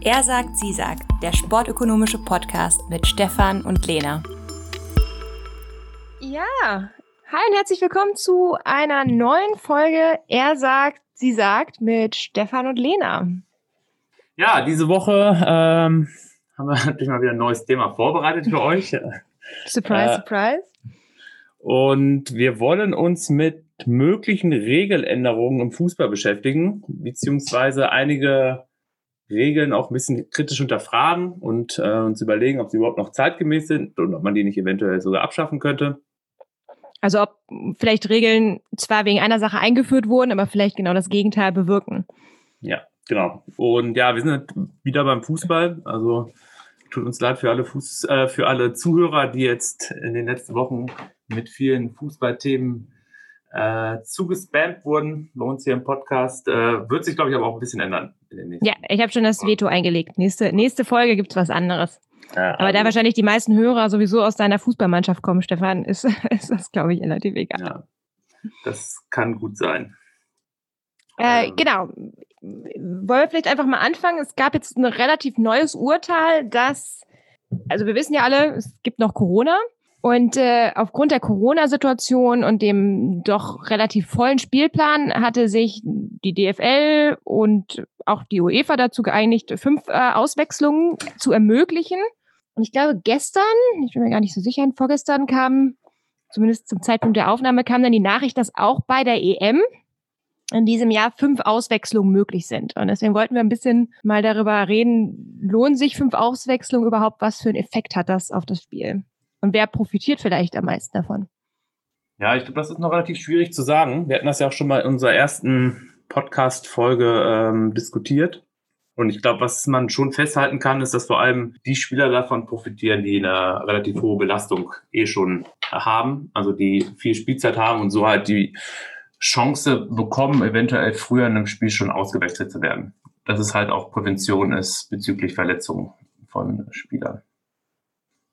Er sagt, sie sagt, der sportökonomische Podcast mit Stefan und Lena. Ja, hi und herzlich willkommen zu einer neuen Folge Er sagt, sie sagt mit Stefan und Lena. Ja, diese Woche ähm, haben wir natürlich mal wieder ein neues Thema vorbereitet für euch. Surprise, äh, surprise. Und wir wollen uns mit möglichen Regeländerungen im Fußball beschäftigen, beziehungsweise einige Regeln auch ein bisschen kritisch hinterfragen und äh, uns überlegen, ob sie überhaupt noch zeitgemäß sind und ob man die nicht eventuell sogar abschaffen könnte. Also ob vielleicht Regeln zwar wegen einer Sache eingeführt wurden, aber vielleicht genau das Gegenteil bewirken. Ja, genau. Und ja, wir sind wieder beim Fußball. Also tut uns leid für alle Fuß, äh, für alle Zuhörer, die jetzt in den letzten Wochen mit vielen Fußballthemen äh, zugespammt wurden bei uns hier im Podcast. Äh, wird sich, glaube ich, aber auch ein bisschen ändern. ja, ich habe schon das Veto eingelegt. Nächste, nächste Folge gibt es was anderes. Ja, aber also, da wahrscheinlich die meisten Hörer sowieso aus deiner Fußballmannschaft kommen, Stefan, ist, ist das, glaube ich, relativ egal. Ja, das kann gut sein. Äh, ähm. Genau. Wollen wir vielleicht einfach mal anfangen? Es gab jetzt ein relativ neues Urteil, dass, also wir wissen ja alle, es gibt noch Corona. Und äh, aufgrund der Corona-Situation und dem doch relativ vollen Spielplan hatte sich die DFL und auch die UEFA dazu geeinigt, fünf äh, Auswechslungen zu ermöglichen. Und ich glaube, gestern, ich bin mir gar nicht so sicher, vorgestern kam, zumindest zum Zeitpunkt der Aufnahme, kam dann die Nachricht, dass auch bei der EM in diesem Jahr fünf Auswechslungen möglich sind. Und deswegen wollten wir ein bisschen mal darüber reden, lohnen sich fünf Auswechslungen überhaupt? Was für einen Effekt hat das auf das Spiel? Und wer profitiert vielleicht am meisten davon? Ja, ich glaube, das ist noch relativ schwierig zu sagen. Wir hatten das ja auch schon mal in unserer ersten Podcast-Folge ähm, diskutiert. Und ich glaube, was man schon festhalten kann, ist, dass vor allem die Spieler davon profitieren, die eine relativ hohe Belastung eh schon haben, also die viel Spielzeit haben und so halt die Chance bekommen, eventuell früher in einem Spiel schon ausgewechselt zu werden. Dass es halt auch Prävention ist bezüglich Verletzungen von Spielern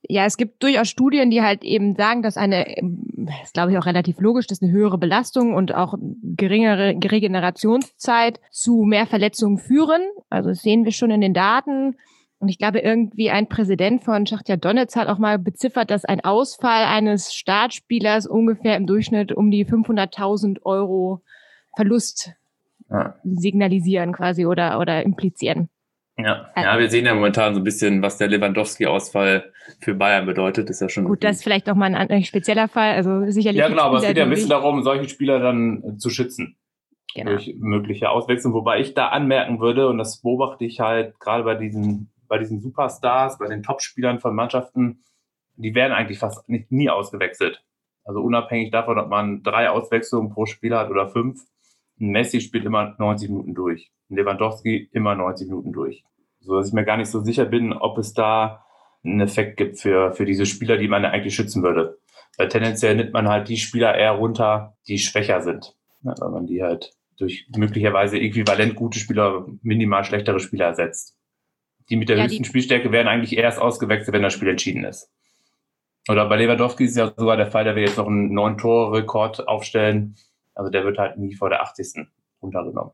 ja, es gibt durchaus Studien, die halt eben sagen, dass eine, das ist glaube ich auch relativ logisch, dass eine höhere Belastung und auch geringere Regenerationszeit zu mehr Verletzungen führen. Also das sehen wir schon in den Daten. Und ich glaube, irgendwie ein Präsident von Schachtja Donetsk hat auch mal beziffert, dass ein Ausfall eines Startspielers ungefähr im Durchschnitt um die 500.000 Euro Verlust signalisieren quasi oder, oder implizieren. Ja. Äh, ja, wir sehen ja momentan so ein bisschen, was der Lewandowski-Ausfall für Bayern bedeutet. Ist ja schon. Gut, das ist vielleicht auch mal ein, ein spezieller Fall. Also sicherlich. Ja, genau, aber es geht ja ein bisschen darum, solche Spieler dann zu schützen. Genau. Durch mögliche Auswechslungen. Wobei ich da anmerken würde, und das beobachte ich halt gerade bei diesen, bei diesen Superstars, bei den Topspielern von Mannschaften, die werden eigentlich fast nicht, nie ausgewechselt. Also unabhängig davon, ob man drei Auswechslungen pro Spieler hat oder fünf, Messi spielt immer 90 Minuten durch. Lewandowski immer 90 Minuten durch. So dass ich mir gar nicht so sicher bin, ob es da einen Effekt gibt für, für diese Spieler, die man eigentlich schützen würde. Weil tendenziell nimmt man halt die Spieler eher runter, die schwächer sind. Ja, weil man die halt durch möglicherweise äquivalent gute Spieler, minimal schlechtere Spieler ersetzt. Die mit der ja, höchsten Spielstärke werden eigentlich erst ausgewechselt, wenn das Spiel entschieden ist. Oder bei Lewandowski ist ja sogar der Fall, der wir jetzt noch einen neuen Torrekord aufstellen, also der wird halt nie vor der 80. runtergenommen.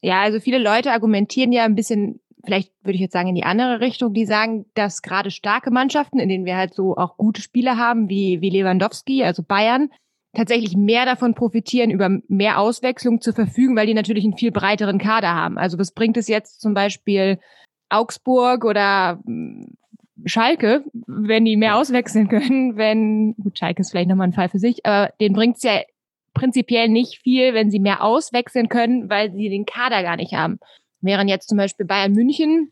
Ja, also viele Leute argumentieren ja ein bisschen, vielleicht würde ich jetzt sagen, in die andere Richtung, die sagen, dass gerade starke Mannschaften, in denen wir halt so auch gute Spieler haben, wie, wie Lewandowski, also Bayern, tatsächlich mehr davon profitieren, über mehr Auswechslung zu verfügen, weil die natürlich einen viel breiteren Kader haben. Also was bringt es jetzt zum Beispiel Augsburg oder hm, Schalke, wenn die mehr auswechseln können, wenn, gut, Schalke ist vielleicht nochmal ein Fall für sich, aber den bringt es ja prinzipiell nicht viel, wenn sie mehr auswechseln können, weil sie den Kader gar nicht haben. Während jetzt zum Beispiel Bayern München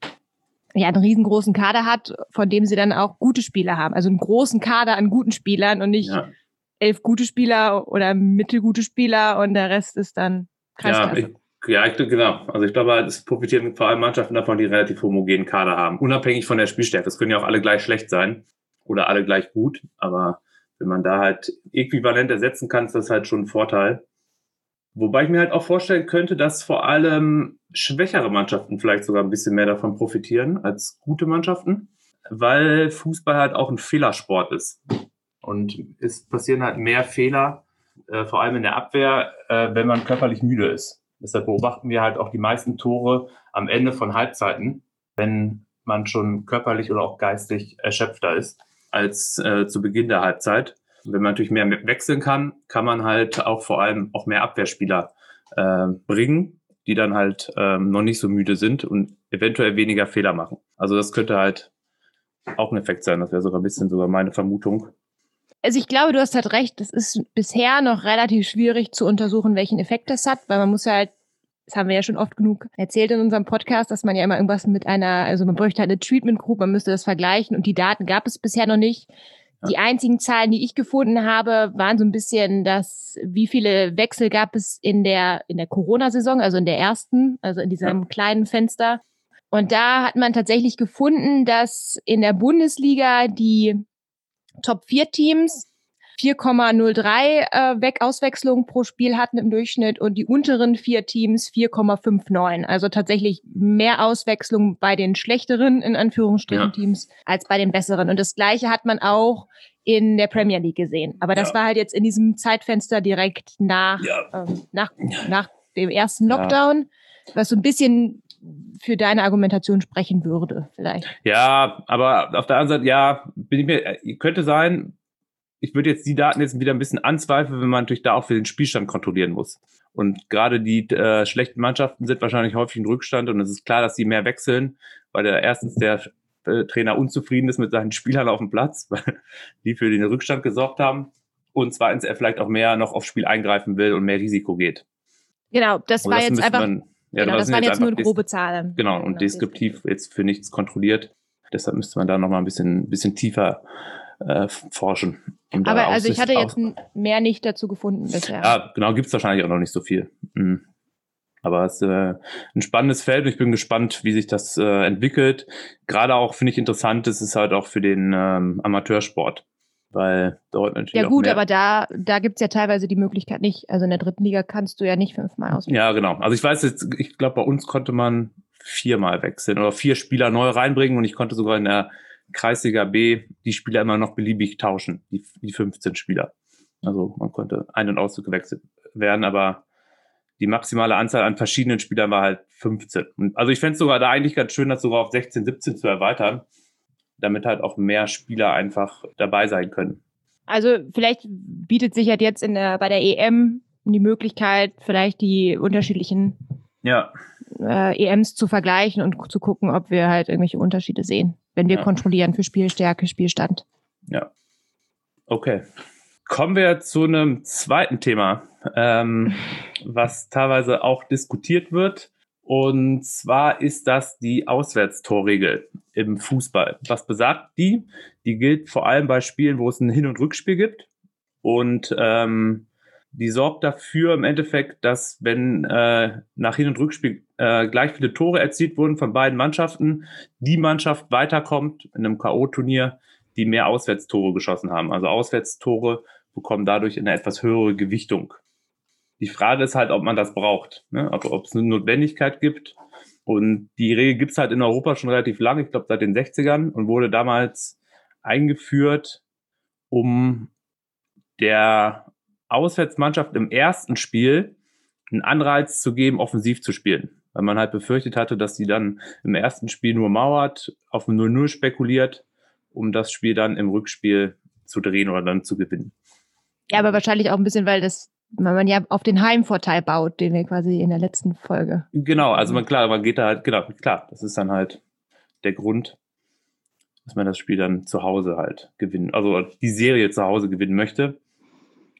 ja einen riesengroßen Kader hat, von dem sie dann auch gute Spieler haben. Also einen großen Kader an guten Spielern und nicht ja. elf gute Spieler oder mittelgute Spieler und der Rest ist dann Kreisklasse. Ja, ich, ja, ich, genau. Also ich glaube, es profitieren vor allem Mannschaften davon, die relativ homogenen Kader haben. Unabhängig von der Spielstärke. Es können ja auch alle gleich schlecht sein oder alle gleich gut, aber wenn man da halt äquivalent ersetzen kann, ist das halt schon ein Vorteil. Wobei ich mir halt auch vorstellen könnte, dass vor allem schwächere Mannschaften vielleicht sogar ein bisschen mehr davon profitieren als gute Mannschaften, weil Fußball halt auch ein Fehlersport ist. Und es passieren halt mehr Fehler, äh, vor allem in der Abwehr, äh, wenn man körperlich müde ist. Deshalb beobachten wir halt auch die meisten Tore am Ende von Halbzeiten, wenn man schon körperlich oder auch geistig erschöpfter ist als äh, zu Beginn der Halbzeit. wenn man natürlich mehr wechseln kann, kann man halt auch vor allem auch mehr Abwehrspieler äh, bringen, die dann halt ähm, noch nicht so müde sind und eventuell weniger Fehler machen. Also das könnte halt auch ein Effekt sein. Das wäre sogar ein bisschen sogar meine Vermutung. Also ich glaube, du hast halt recht. Es ist bisher noch relativ schwierig zu untersuchen, welchen Effekt das hat, weil man muss ja halt das haben wir ja schon oft genug erzählt in unserem Podcast, dass man ja immer irgendwas mit einer, also man bräuchte halt eine Treatment Group, man müsste das vergleichen und die Daten gab es bisher noch nicht. Die einzigen Zahlen, die ich gefunden habe, waren so ein bisschen, dass wie viele Wechsel gab es in der in der Corona-Saison, also in der ersten, also in diesem ja. kleinen Fenster. Und da hat man tatsächlich gefunden, dass in der Bundesliga die Top 4 Teams 4,03 äh, Weg Auswechslungen pro Spiel hatten im Durchschnitt und die unteren vier Teams 4,59. Also tatsächlich mehr Auswechslung bei den schlechteren, in Anführungsstrichen, ja. Teams als bei den besseren. Und das Gleiche hat man auch in der Premier League gesehen. Aber das ja. war halt jetzt in diesem Zeitfenster direkt nach, ja. ähm, nach, nach dem ersten Lockdown, was so ein bisschen für deine Argumentation sprechen würde, vielleicht. Ja, aber auf der anderen Seite, ja, bin ich mir, äh, könnte sein, ich würde jetzt die Daten jetzt wieder ein bisschen anzweifeln, wenn man natürlich da auch für den Spielstand kontrollieren muss. Und gerade die äh, schlechten Mannschaften sind wahrscheinlich häufig in Rückstand und es ist klar, dass sie mehr wechseln, weil der erstens der äh, Trainer unzufrieden ist mit seinen Spielern auf dem Platz, weil die für den Rückstand gesorgt haben. Und zweitens er vielleicht auch mehr noch aufs Spiel eingreifen will und mehr Risiko geht. Genau, das war das jetzt einfach. Man, ja, genau, das waren jetzt nur grobe Zahlen. Genau, und genau, deskriptiv jetzt für nichts kontrolliert. Deshalb müsste man da nochmal ein bisschen, bisschen tiefer äh, forschen. Um Aber also ich hatte jetzt mehr nicht dazu gefunden bisher. Ja, genau, gibt es wahrscheinlich auch noch nicht so viel. Mhm. Aber es ist äh, ein spannendes Feld. Ich bin gespannt, wie sich das äh, entwickelt. Gerade auch finde ich interessant, ist es halt auch für den ähm, Amateursport. Weil dort natürlich. Ja, gut, aber da, da gibt es ja teilweise die Möglichkeit nicht. Also in der dritten Liga kannst du ja nicht fünfmal auswählen. Ja, genau. Also ich weiß jetzt, ich glaube, bei uns konnte man viermal wechseln oder vier Spieler neu reinbringen und ich konnte sogar in der Kreisliga B die Spieler immer noch beliebig tauschen, die, die 15 Spieler. Also man konnte ein- und ausgewechselt werden, aber die maximale Anzahl an verschiedenen Spielern war halt 15. Und also ich fände es sogar da eigentlich ganz schön, das sogar auf 16, 17 zu erweitern, damit halt auch mehr Spieler einfach dabei sein können. Also vielleicht bietet sich halt jetzt in der, bei der EM die Möglichkeit, vielleicht die unterschiedlichen ja. äh, EMs zu vergleichen und zu gucken, ob wir halt irgendwelche Unterschiede sehen wenn wir ja. kontrollieren für Spielstärke, Spielstand. Ja. Okay. Kommen wir zu einem zweiten Thema, ähm, was teilweise auch diskutiert wird. Und zwar ist das die Auswärtstorregel im Fußball. Was besagt die? Die gilt vor allem bei Spielen, wo es ein Hin- und Rückspiel gibt. Und ähm, die sorgt dafür im Endeffekt, dass wenn äh, nach Hin- und Rückspiel äh, gleich viele Tore erzielt wurden von beiden Mannschaften, die Mannschaft weiterkommt in einem K.O.-Turnier, die mehr Auswärtstore geschossen haben. Also Auswärtstore bekommen dadurch eine etwas höhere Gewichtung. Die Frage ist halt, ob man das braucht, ne? ob, ob es eine Notwendigkeit gibt. Und die Regel gibt es halt in Europa schon relativ lange, ich glaube seit den 60ern und wurde damals eingeführt, um der Auswärtsmannschaft im ersten Spiel einen Anreiz zu geben, offensiv zu spielen. Weil man halt befürchtet hatte, dass sie dann im ersten Spiel nur mauert, auf ein 0-0 spekuliert, um das Spiel dann im Rückspiel zu drehen oder dann zu gewinnen. Ja, aber wahrscheinlich auch ein bisschen, weil das, weil man ja auf den Heimvorteil baut, den wir quasi in der letzten Folge. Genau, also man klar, man geht da halt, genau, klar, das ist dann halt der Grund, dass man das Spiel dann zu Hause halt gewinnen, also die Serie zu Hause gewinnen möchte.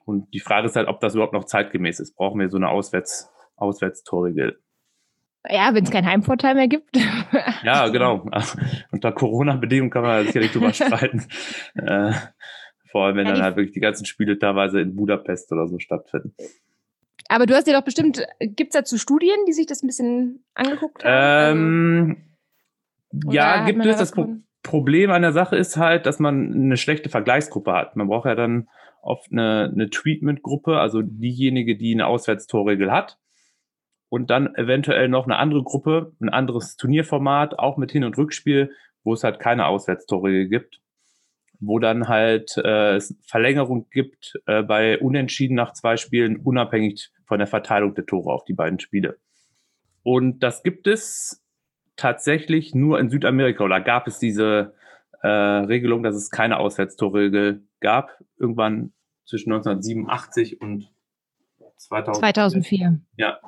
Und die Frage ist halt, ob das überhaupt noch zeitgemäß ist. Brauchen wir so eine Auswärts, Auswärtstorregel? Ja, wenn es keinen Heimvorteil mehr gibt. ja, genau. Unter Corona-Bedingungen kann man sicherlich drüber streiten. Äh, vor allem, wenn ja, dann halt wirklich die ganzen Spiele teilweise in Budapest oder so stattfinden. Aber du hast dir doch bestimmt, gibt es dazu Studien, die sich das ein bisschen angeguckt haben? Ähm, ja, gibt es. Das Pro Problem an der Sache ist halt, dass man eine schlechte Vergleichsgruppe hat. Man braucht ja dann oft eine, eine Treatment-Gruppe, also diejenige, die eine Auswärtstorregel hat. Und dann eventuell noch eine andere Gruppe, ein anderes Turnierformat, auch mit Hin- und Rückspiel, wo es halt keine Auswärtstorregel gibt. Wo dann halt äh, Verlängerung gibt äh, bei Unentschieden nach zwei Spielen, unabhängig von der Verteilung der Tore auf die beiden Spiele. Und das gibt es tatsächlich nur in Südamerika oder gab es diese äh, Regelung, dass es keine Auswärtstorregel gab, irgendwann zwischen 1987 und 2000, 2004. Ja.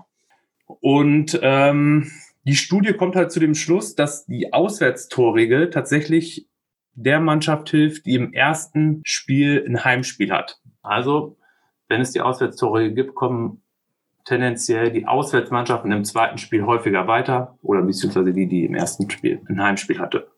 Und ähm, die Studie kommt halt zu dem Schluss, dass die Auswärtstorregel tatsächlich der Mannschaft hilft, die im ersten Spiel ein Heimspiel hat. Also, wenn es die Auswärtstorregel gibt, kommen tendenziell die Auswärtsmannschaften im zweiten Spiel häufiger weiter oder beziehungsweise die, die im ersten Spiel ein Heimspiel hatte.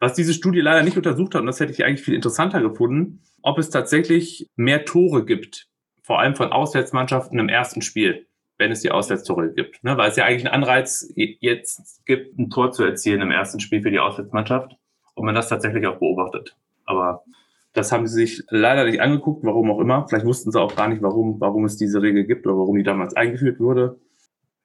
Was diese Studie leider nicht untersucht hat, und das hätte ich eigentlich viel interessanter gefunden, ob es tatsächlich mehr Tore gibt, vor allem von Auswärtsmannschaften im ersten Spiel, wenn es die Auswärtstore gibt. Ne? Weil es ja eigentlich einen Anreiz jetzt gibt, ein Tor zu erzielen im ersten Spiel für die Auswärtsmannschaft und man das tatsächlich auch beobachtet. Aber das haben sie sich leider nicht angeguckt, warum auch immer. Vielleicht wussten sie auch gar nicht, warum, warum es diese Regel gibt oder warum die damals eingeführt wurde.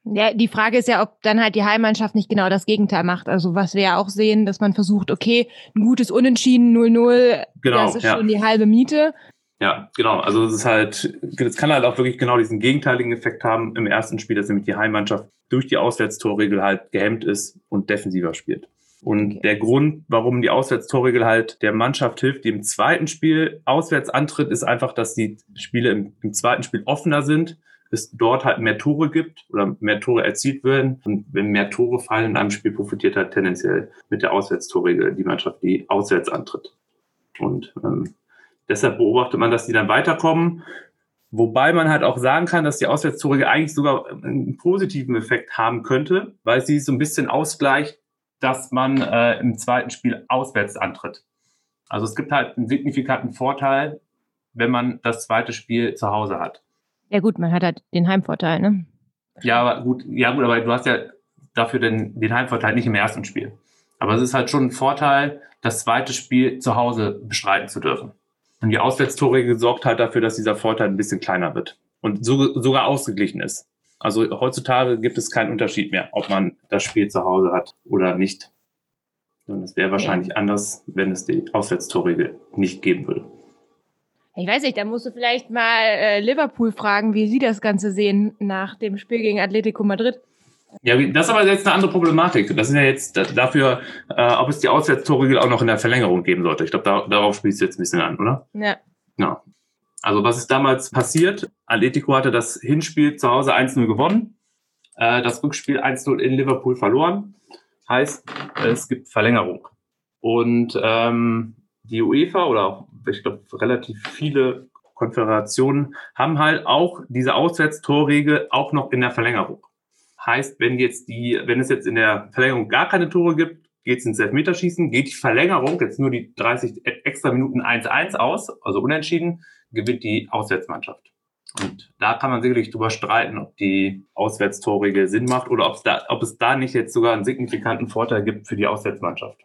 Ja, die Frage ist ja, ob dann halt die Heimmannschaft nicht genau das Gegenteil macht. Also was wir ja auch sehen, dass man versucht, okay, ein gutes Unentschieden 0-0, genau, das ist ja. schon die halbe Miete. Ja, genau. Also es ist halt, es kann halt auch wirklich genau diesen gegenteiligen Effekt haben im ersten Spiel, dass nämlich die Heimmannschaft durch die Auswärtstorregel halt gehemmt ist und defensiver spielt. Und okay. der Grund, warum die Auswärtstorregel halt der Mannschaft hilft, die im zweiten Spiel auswärts antritt, ist einfach, dass die Spiele im, im zweiten Spiel offener sind es dort halt mehr Tore gibt oder mehr Tore erzielt werden. Und wenn mehr Tore fallen in einem Spiel, profitiert halt tendenziell mit der Auswärtstorregel die Mannschaft, die auswärts antritt. Und ähm, deshalb beobachtet man, dass die dann weiterkommen. Wobei man halt auch sagen kann, dass die Auswärtstorregel eigentlich sogar einen positiven Effekt haben könnte, weil sie so ein bisschen ausgleicht, dass man äh, im zweiten Spiel auswärts antritt. Also es gibt halt einen signifikanten Vorteil, wenn man das zweite Spiel zu Hause hat. Ja gut, man hat halt den Heimvorteil, ne? Ja, aber gut, ja gut, aber du hast ja dafür den, den Heimvorteil nicht im ersten Spiel. Aber es ist halt schon ein Vorteil, das zweite Spiel zu Hause bestreiten zu dürfen. Und die Auswärtstore sorgt halt dafür, dass dieser Vorteil ein bisschen kleiner wird und so, sogar ausgeglichen ist. Also heutzutage gibt es keinen Unterschied mehr, ob man das Spiel zu Hause hat oder nicht. Und es wäre wahrscheinlich ja. anders, wenn es die Auswärtstorregel nicht geben würde. Ich weiß nicht, da musst du vielleicht mal äh, Liverpool fragen, wie sie das Ganze sehen nach dem Spiel gegen Atletico Madrid. Ja, das ist aber jetzt eine andere Problematik. Das sind ja jetzt dafür, äh, ob es die Auswärtstore auch noch in der Verlängerung geben sollte. Ich glaube, da, darauf spielst du jetzt ein bisschen an, oder? Ja. Ja. Also was ist damals passiert? Atletico hatte das Hinspiel zu Hause 1-0 gewonnen, äh, das Rückspiel 1-0 in Liverpool verloren. Heißt, es gibt Verlängerung. Und ähm, die UEFA oder auch, ich glaube, relativ viele Konföderationen haben halt auch diese Auswärtstorregel auch noch in der Verlängerung. Heißt, wenn jetzt die, wenn es jetzt in der Verlängerung gar keine Tore gibt, geht es ins Elfmeterschießen, geht die Verlängerung jetzt nur die 30 extra Minuten 1-1 aus, also unentschieden, gewinnt die Auswärtsmannschaft. Und da kann man sicherlich drüber streiten, ob die Auswärtstorregel Sinn macht oder ob es da, ob es da nicht jetzt sogar einen signifikanten Vorteil gibt für die Auswärtsmannschaft.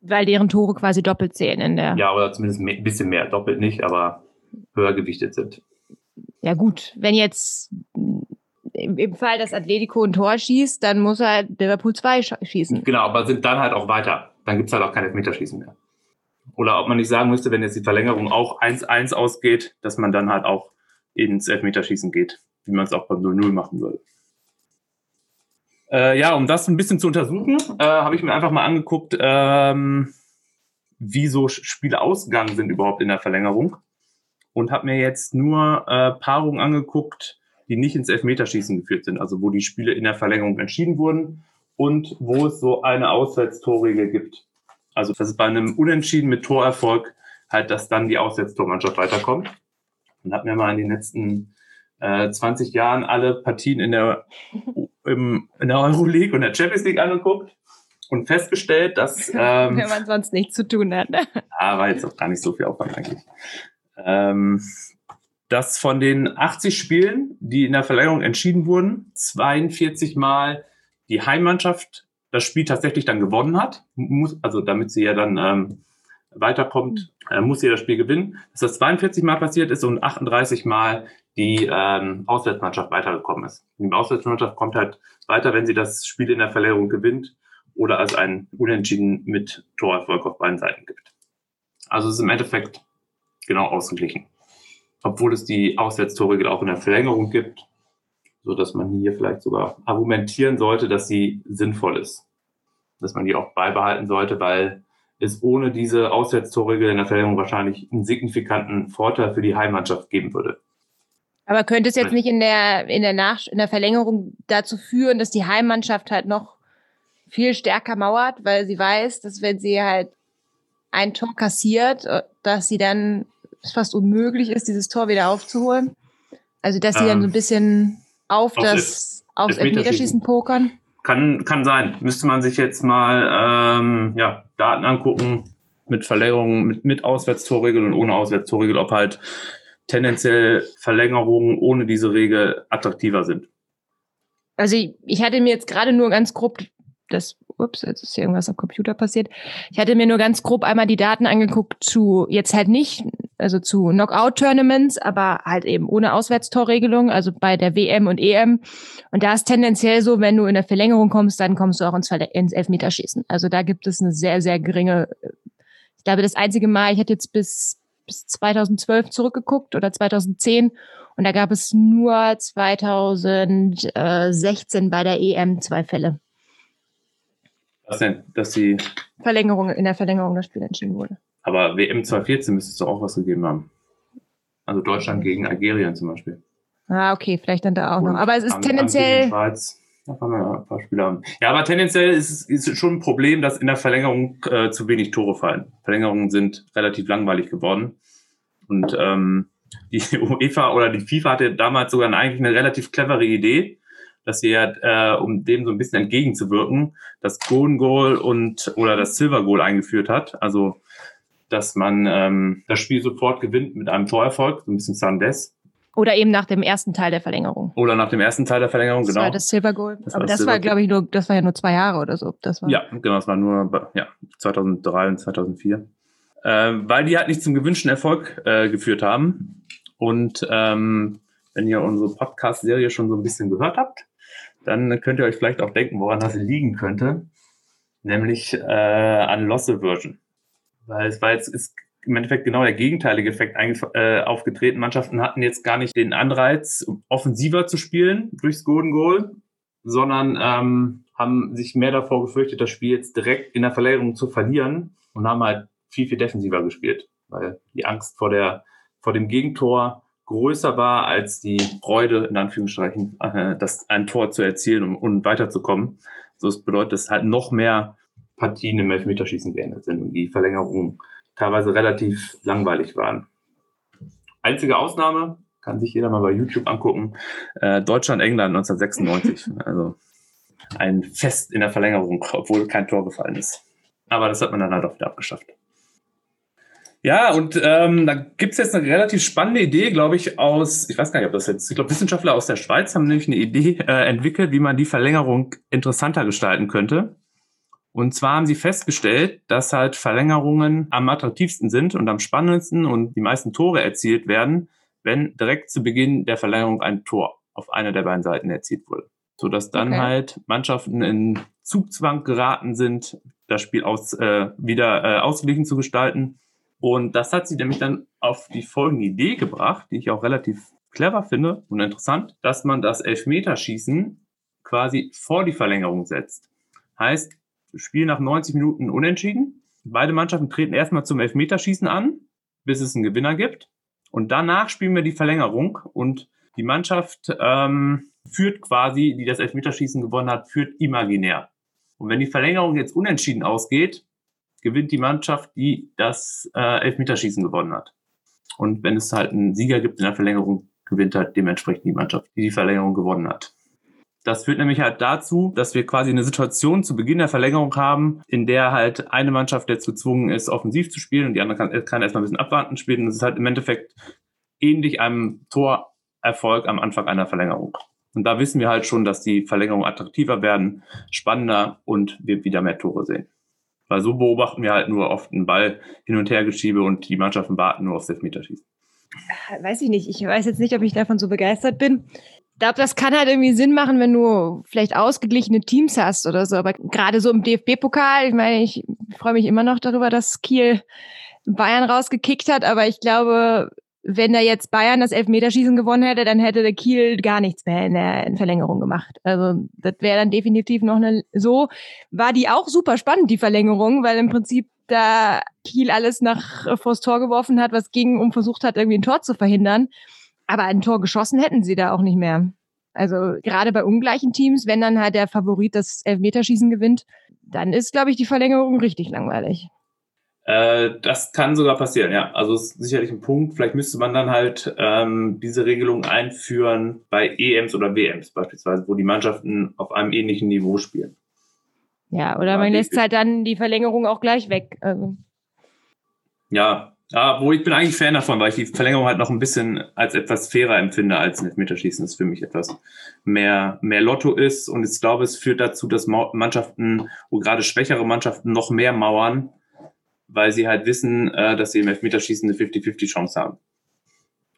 Weil deren Tore quasi doppelt zählen in der. Ja, oder zumindest ein bisschen mehr. Doppelt nicht, aber höher gewichtet sind. Ja, gut. Wenn jetzt im Fall, dass Atletico ein Tor schießt, dann muss er Liverpool 2 schießen. Genau, aber sind dann halt auch weiter. Dann gibt es halt auch kein Elfmeterschießen mehr. Oder ob man nicht sagen müsste, wenn jetzt die Verlängerung auch 1-1 ausgeht, dass man dann halt auch ins Elfmeterschießen geht, wie man es auch beim 0-0 machen würde. Äh, ja, um das ein bisschen zu untersuchen, äh, habe ich mir einfach mal angeguckt, ähm, wie so Spiele ausgegangen sind überhaupt in der Verlängerung. Und habe mir jetzt nur äh, Paarungen angeguckt, die nicht ins Elfmeterschießen geführt sind, also wo die Spiele in der Verlängerung entschieden wurden und wo es so eine Auswärtstorregel gibt. Also das ist bei einem Unentschieden mit Torerfolg halt, dass dann die Auswärtstormannschaft weiterkommt. Und habe mir mal in den letzten äh, 20 Jahren alle Partien in der, im, in der Euroleague und der Champions League angeguckt und festgestellt, dass... Ähm, Wenn man sonst nichts zu tun hat. Ne? ja, war jetzt auch gar nicht so viel Aufwand eigentlich. Ähm, dass von den 80 Spielen, die in der Verlängerung entschieden wurden, 42 Mal die Heimmannschaft das Spiel tatsächlich dann gewonnen hat, muss, also damit sie ja dann ähm, weiterkommt, äh, muss sie das Spiel gewinnen. Dass das 42 Mal passiert ist und 38 Mal die ähm, Auswärtsmannschaft weitergekommen ist. die Auswärtsmannschaft kommt halt weiter, wenn sie das Spiel in der Verlängerung gewinnt oder als ein Unentschieden mit Torerfolg auf beiden Seiten gibt. Also es ist im Endeffekt genau ausgeglichen. obwohl es die Auswärtstorregel auch in der Verlängerung gibt, so dass man hier vielleicht sogar argumentieren sollte, dass sie sinnvoll ist, dass man die auch beibehalten sollte, weil es ohne diese Auswärtstorregel in der Verlängerung wahrscheinlich einen signifikanten Vorteil für die Heimmannschaft geben würde. Aber könnte es jetzt nicht in der, in der, Nach in der Verlängerung dazu führen, dass die Heimmannschaft halt noch viel stärker mauert, weil sie weiß, dass wenn sie halt ein Tor kassiert, äh, dass sie dann fast unmöglich ist, dieses Tor wieder aufzuholen? Also, dass sie ähm, dann so ein bisschen auf das, aufs Elfmeterschießen pokern? Kann, kann sein. Müsste man sich jetzt mal ähm, ja, Daten angucken mit Verlängerungen, mit, mit Auswärtstorregel und ohne Auswärtstorregel, ob halt tendenziell Verlängerungen ohne diese Regel attraktiver sind. Also ich, ich hatte mir jetzt gerade nur ganz grob das, ups, jetzt ist hier irgendwas am Computer passiert. Ich hatte mir nur ganz grob einmal die Daten angeguckt zu, jetzt halt nicht, also zu Knockout-Tournaments, aber halt eben ohne Auswärtstorregelung, also bei der WM und EM. Und da ist tendenziell so, wenn du in der Verlängerung kommst, dann kommst du auch ins, ins Elfmeterschießen. Also da gibt es eine sehr, sehr geringe, ich glaube, das einzige Mal, ich hatte jetzt bis bis 2012 zurückgeguckt oder 2010 und da gab es nur 2016 bei der EM zwei Fälle. Was denn? Dass die Verlängerung, in der Verlängerung das Spiel entschieden wurde. Aber WM 2014 müsste es doch auch was gegeben haben. Also Deutschland gegen Algerien zum Beispiel. Ah, okay, vielleicht dann da auch und noch. Aber es ist tendenziell. Schweiz. Da haben wir ein paar Spieler. Ja, aber tendenziell ist es schon ein Problem, dass in der Verlängerung äh, zu wenig Tore fallen. Verlängerungen sind relativ langweilig geworden. Und ähm, die UEFA oder die FIFA hatte damals sogar eigentlich eine relativ clevere Idee, dass sie ja, äh, um dem so ein bisschen entgegenzuwirken, das Golden Goal und oder das Silver Goal eingeführt hat. Also dass man ähm, das Spiel sofort gewinnt mit einem Torerfolg, so ein bisschen Sandes. Oder eben nach dem ersten Teil der Verlängerung. Oder nach dem ersten Teil der Verlängerung, das genau. Das war das Silver Goal. Das Aber war das Silver war, glaube ich, nur, das war ja nur zwei Jahre oder so. Das war ja, genau, das war nur ja, 2003 und 2004 äh, weil die halt nicht zum gewünschten Erfolg äh, geführt haben. Und ähm, wenn ihr unsere Podcast-Serie schon so ein bisschen gehört habt, dann könnt ihr euch vielleicht auch denken, woran das liegen könnte, nämlich äh, an Loss Aversion. Weil es war jetzt ist im Endeffekt genau der gegenteilige Effekt äh, aufgetreten. Mannschaften hatten jetzt gar nicht den Anreiz, offensiver zu spielen durchs Golden Goal, sondern ähm, haben sich mehr davor gefürchtet, das Spiel jetzt direkt in der Verlängerung zu verlieren und haben halt viel, viel defensiver gespielt, weil die Angst vor, der, vor dem Gegentor größer war als die Freude, in Anführungsstrichen, äh, das ein Tor zu erzielen und, um, weiterzukommen. So das bedeutet, dass halt noch mehr Partien im Elfmeterschießen geändert sind und die Verlängerungen teilweise relativ langweilig waren. Einzige Ausnahme, kann sich jeder mal bei YouTube angucken, äh, Deutschland-England 1996. also ein Fest in der Verlängerung, obwohl kein Tor gefallen ist. Aber das hat man dann halt auch wieder abgeschafft. Ja, und ähm, da gibt's jetzt eine relativ spannende Idee, glaube ich, aus, ich weiß gar nicht, ob das jetzt, ich glaube, Wissenschaftler aus der Schweiz haben nämlich eine Idee äh, entwickelt, wie man die Verlängerung interessanter gestalten könnte. Und zwar haben sie festgestellt, dass halt Verlängerungen am attraktivsten sind und am spannendsten und die meisten Tore erzielt werden, wenn direkt zu Beginn der Verlängerung ein Tor auf einer der beiden Seiten erzielt wurde. Sodass dann okay. halt Mannschaften in Zugzwang geraten sind, das Spiel aus, äh, wieder äh, ausgeglichen zu gestalten und das hat sie nämlich dann auf die folgende Idee gebracht, die ich auch relativ clever finde und interessant, dass man das Elfmeterschießen quasi vor die Verlängerung setzt. Heißt, Spiel nach 90 Minuten unentschieden. Beide Mannschaften treten erstmal zum Elfmeterschießen an, bis es einen Gewinner gibt. Und danach spielen wir die Verlängerung und die Mannschaft ähm, führt quasi, die das Elfmeterschießen gewonnen hat, führt imaginär. Und wenn die Verlängerung jetzt unentschieden ausgeht, gewinnt die Mannschaft, die das äh, Elfmeterschießen gewonnen hat. Und wenn es halt einen Sieger gibt in der Verlängerung, gewinnt halt dementsprechend die Mannschaft, die die Verlängerung gewonnen hat. Das führt nämlich halt dazu, dass wir quasi eine Situation zu Beginn der Verlängerung haben, in der halt eine Mannschaft jetzt gezwungen ist, offensiv zu spielen und die andere kann, kann erstmal ein bisschen abwarten spielen. Und es ist halt im Endeffekt ähnlich einem Torerfolg am Anfang einer Verlängerung. Und da wissen wir halt schon, dass die Verlängerungen attraktiver werden, spannender und wir wieder mehr Tore sehen. Weil so beobachten wir halt nur oft einen Ball hin und her geschiebe und die Mannschaften warten nur aufs Elfmeterschießen. Weiß ich nicht. Ich weiß jetzt nicht, ob ich davon so begeistert bin. Ich glaube, das kann halt irgendwie Sinn machen, wenn du vielleicht ausgeglichene Teams hast oder so. Aber gerade so im DFB-Pokal, ich meine, ich freue mich immer noch darüber, dass Kiel Bayern rausgekickt hat. Aber ich glaube, wenn da jetzt Bayern das Elfmeterschießen gewonnen hätte, dann hätte der Kiel gar nichts mehr in der Verlängerung gemacht. Also das wäre dann definitiv noch eine. So war die auch super spannend die Verlängerung, weil im Prinzip da Kiel alles nach äh, vors Tor geworfen hat, was ging und versucht hat irgendwie ein Tor zu verhindern. Aber ein Tor geschossen hätten sie da auch nicht mehr. Also gerade bei ungleichen Teams, wenn dann halt der Favorit das Elfmeterschießen gewinnt, dann ist, glaube ich, die Verlängerung richtig langweilig. Äh, das kann sogar passieren, ja. Also ist sicherlich ein Punkt. Vielleicht müsste man dann halt ähm, diese Regelung einführen bei EMs oder WMs beispielsweise, wo die Mannschaften auf einem ähnlichen Niveau spielen. Ja, oder man lässt halt dann die Verlängerung auch gleich weg. Also. Ja, ja, wo ich bin eigentlich Fan davon, weil ich die Verlängerung halt noch ein bisschen als etwas fairer empfinde als ein Elfmeterschießen. Das für mich etwas mehr, mehr Lotto ist. Und ich glaube, es führt dazu, dass Mannschaften, wo gerade schwächere Mannschaften noch mehr mauern, weil sie halt wissen, äh, dass sie im Elfmeterschießen eine 50-50 Chance haben.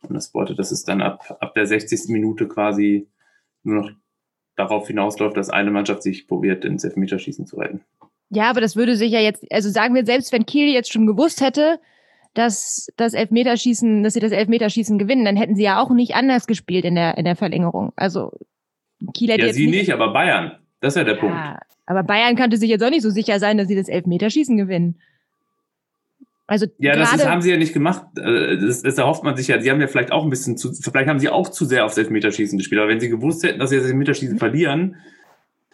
Und das bedeutet, dass es dann ab, ab der 60. Minute quasi nur noch darauf hinausläuft, dass eine Mannschaft sich probiert, ins Elfmeterschießen zu retten. Ja, aber das würde sich ja jetzt, also sagen wir selbst, wenn Kiel jetzt schon gewusst hätte, dass das Elfmeterschießen, dass sie das Elfmeterschießen gewinnen, dann hätten sie ja auch nicht anders gespielt in der, in der Verlängerung. Also Kiel hätte ja, sie nicht, nicht, aber Bayern. Das ist ja der ja, Punkt. Aber Bayern könnte sich jetzt auch nicht so sicher sein, dass sie das Elfmeterschießen gewinnen. Also ja, das ist, haben sie ja nicht gemacht. Äh, das, das, erhofft man sich ja. Sie haben ja vielleicht auch ein bisschen zu, vielleicht haben sie auch zu sehr aufs Elfmeterschießen gespielt. Aber wenn sie gewusst hätten, dass sie das Elfmeterschießen mhm. verlieren,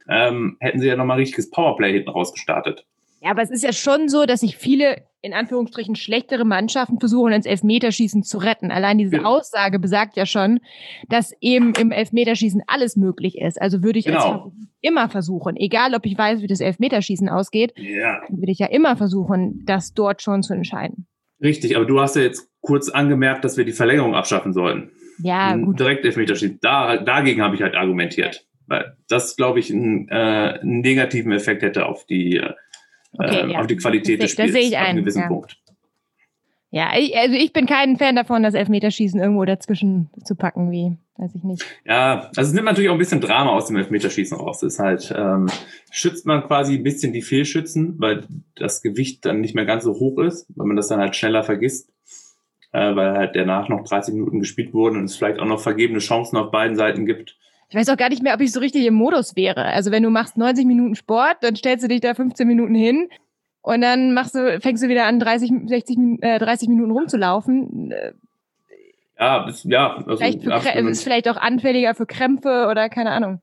ähm, hätten sie ja nochmal richtiges Powerplay hinten rausgestartet. Ja, aber es ist ja schon so, dass sich viele in Anführungsstrichen schlechtere Mannschaften versuchen, ins Elfmeterschießen zu retten. Allein diese ja. Aussage besagt ja schon, dass eben im Elfmeterschießen alles möglich ist. Also würde ich genau. immer versuchen, egal ob ich weiß, wie das Elfmeterschießen ausgeht, ja. würde ich ja immer versuchen, das dort schon zu entscheiden. Richtig, aber du hast ja jetzt kurz angemerkt, dass wir die Verlängerung abschaffen sollen. Ja, gut. Direkt Elfmeterschießen. Da, dagegen habe ich halt argumentiert. Weil das, glaube ich, einen, äh, einen negativen Effekt hätte auf die äh, okay, äh, ja. auf die Qualität das, des Spiels. Das sehe ich ein. gewissen ja. Punkt. Ja, ich, also ich bin kein Fan davon, das Elfmeterschießen irgendwo dazwischen zu packen, wie, weiß ich nicht. Ja, also es nimmt natürlich auch ein bisschen Drama aus dem Elfmeterschießen raus. Das ist halt, ähm, schützt man quasi ein bisschen die Fehlschützen, weil das Gewicht dann nicht mehr ganz so hoch ist, weil man das dann halt schneller vergisst, äh, weil halt danach noch 30 Minuten gespielt wurden und es vielleicht auch noch vergebene Chancen auf beiden Seiten gibt ich weiß auch gar nicht mehr, ob ich so richtig im Modus wäre. Also wenn du machst 90 Minuten Sport, dann stellst du dich da 15 Minuten hin und dann machst du, fängst du wieder an, 30, 60, äh, 30 Minuten rumzulaufen. Ja, ist, ja. Also vielleicht für, ist vielleicht auch anfälliger für Krämpfe oder keine Ahnung.